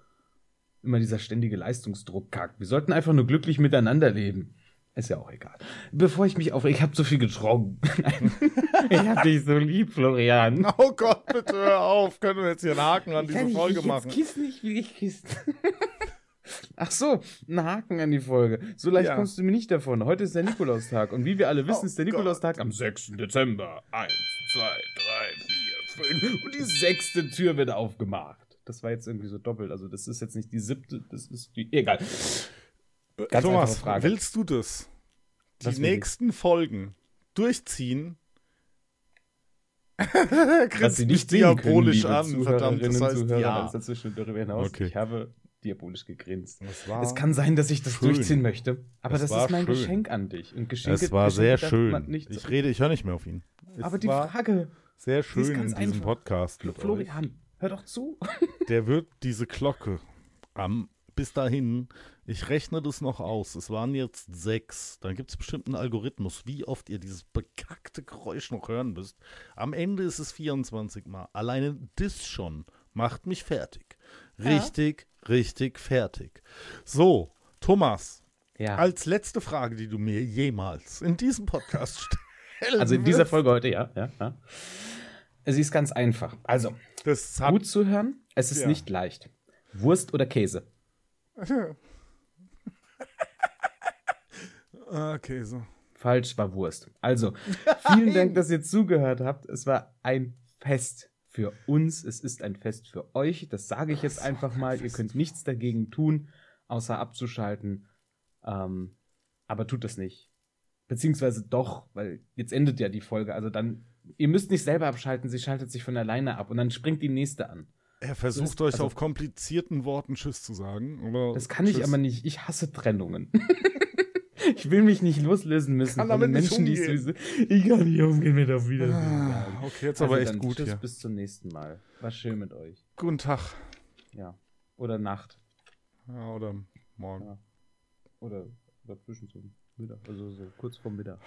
Immer dieser ständige Leistungsdruck kackt. Wir sollten einfach nur glücklich miteinander leben. Ist ja auch egal. Bevor ich mich auf, ich habe zu viel getrunken. ich hab dich so lieb, Florian. Oh Gott, bitte hör auf. Können wir jetzt hier einen Haken an diese ich Folge dich machen? Jetzt kissen, ich will dich kissen. Ach so, ein Haken an die Folge. So leicht Ja. kommst du mir nicht davon. Heute ist der Nikolaustag. Und wie wir alle wissen, Oh ist der Gott. Nikolaustag am 6. Dezember. Eins, zwei, drei, vier, fünf. Und die sechste Tür wird aufgemacht. Das war jetzt irgendwie so doppelt. Also, das ist jetzt nicht die siebte, das ist die. Egal. Ganz einfache Thomas, Frage. willst du das? Die Was will ich? nächsten Folgen durchziehen? Grinst Sie nicht können, diabolisch liebe an. Verdammt, das heißt Zuhörer, ja. dazwischen darüber hinaus. Okay. Ich habe diabolisch gegrinst. Es kann sein, dass ich das schön. durchziehen möchte, aber das war ist mein schön. Geschenk an dich. Und Geschenke, es war Geschenke sehr schön. Ich rede, ich höre nicht mehr auf ihn. Es aber die Frage, sehr schön in ganz diesem einfach. Podcast. Florian, hör doch zu. Der wird diese Glocke am bis dahin, ich rechne das noch aus. Es waren jetzt sechs. Dann gibt es bestimmt einen Algorithmus, wie oft ihr dieses bekackte Geräusch noch hören müsst. Am Ende ist es 24 Mal. Alleine das schon macht mich fertig. Richtig, richtig fertig. So, Thomas, Ja. als letzte Frage, die du mir jemals in diesem Podcast stellen Also in dieser Folge heute, ja. ja, ja. Sie ist ganz einfach. Also, gut zu hören, es ist Ja. nicht leicht. Wurst oder Käse? Okay, so. Falsch war Wurst. Also, vielen Dank, dass ihr zugehört habt. Es war ein Fest für uns. Es ist ein Fest für euch. Das sage ich jetzt einfach mal. Ihr könnt nichts dagegen tun, außer abzuschalten. Ähm, aber tut das nicht. Beziehungsweise doch, weil jetzt endet ja die Folge. Also dann, ihr müsst nicht selber abschalten, sie schaltet sich von alleine ab und dann springt die nächste an. Er versucht euch also- auf komplizierten Worten Tschüss zu sagen. Oder Das kann ich Tschüss. aber nicht. Ich hasse Trennungen. ich will mich nicht loslösen müssen Kann von den Menschen, die ich sowieso. Ich kann nicht umgehen mit auf Wiedersehen. Ah, okay, jetzt Also aber echt gut Tschüss, hier. bis zum nächsten Mal. War schön mit euch. Guten Tag. Ja. Oder Nacht. Ja, oder morgen. Ja. Oder dazwischen zum Mittag. Also so kurz vorm Mittag.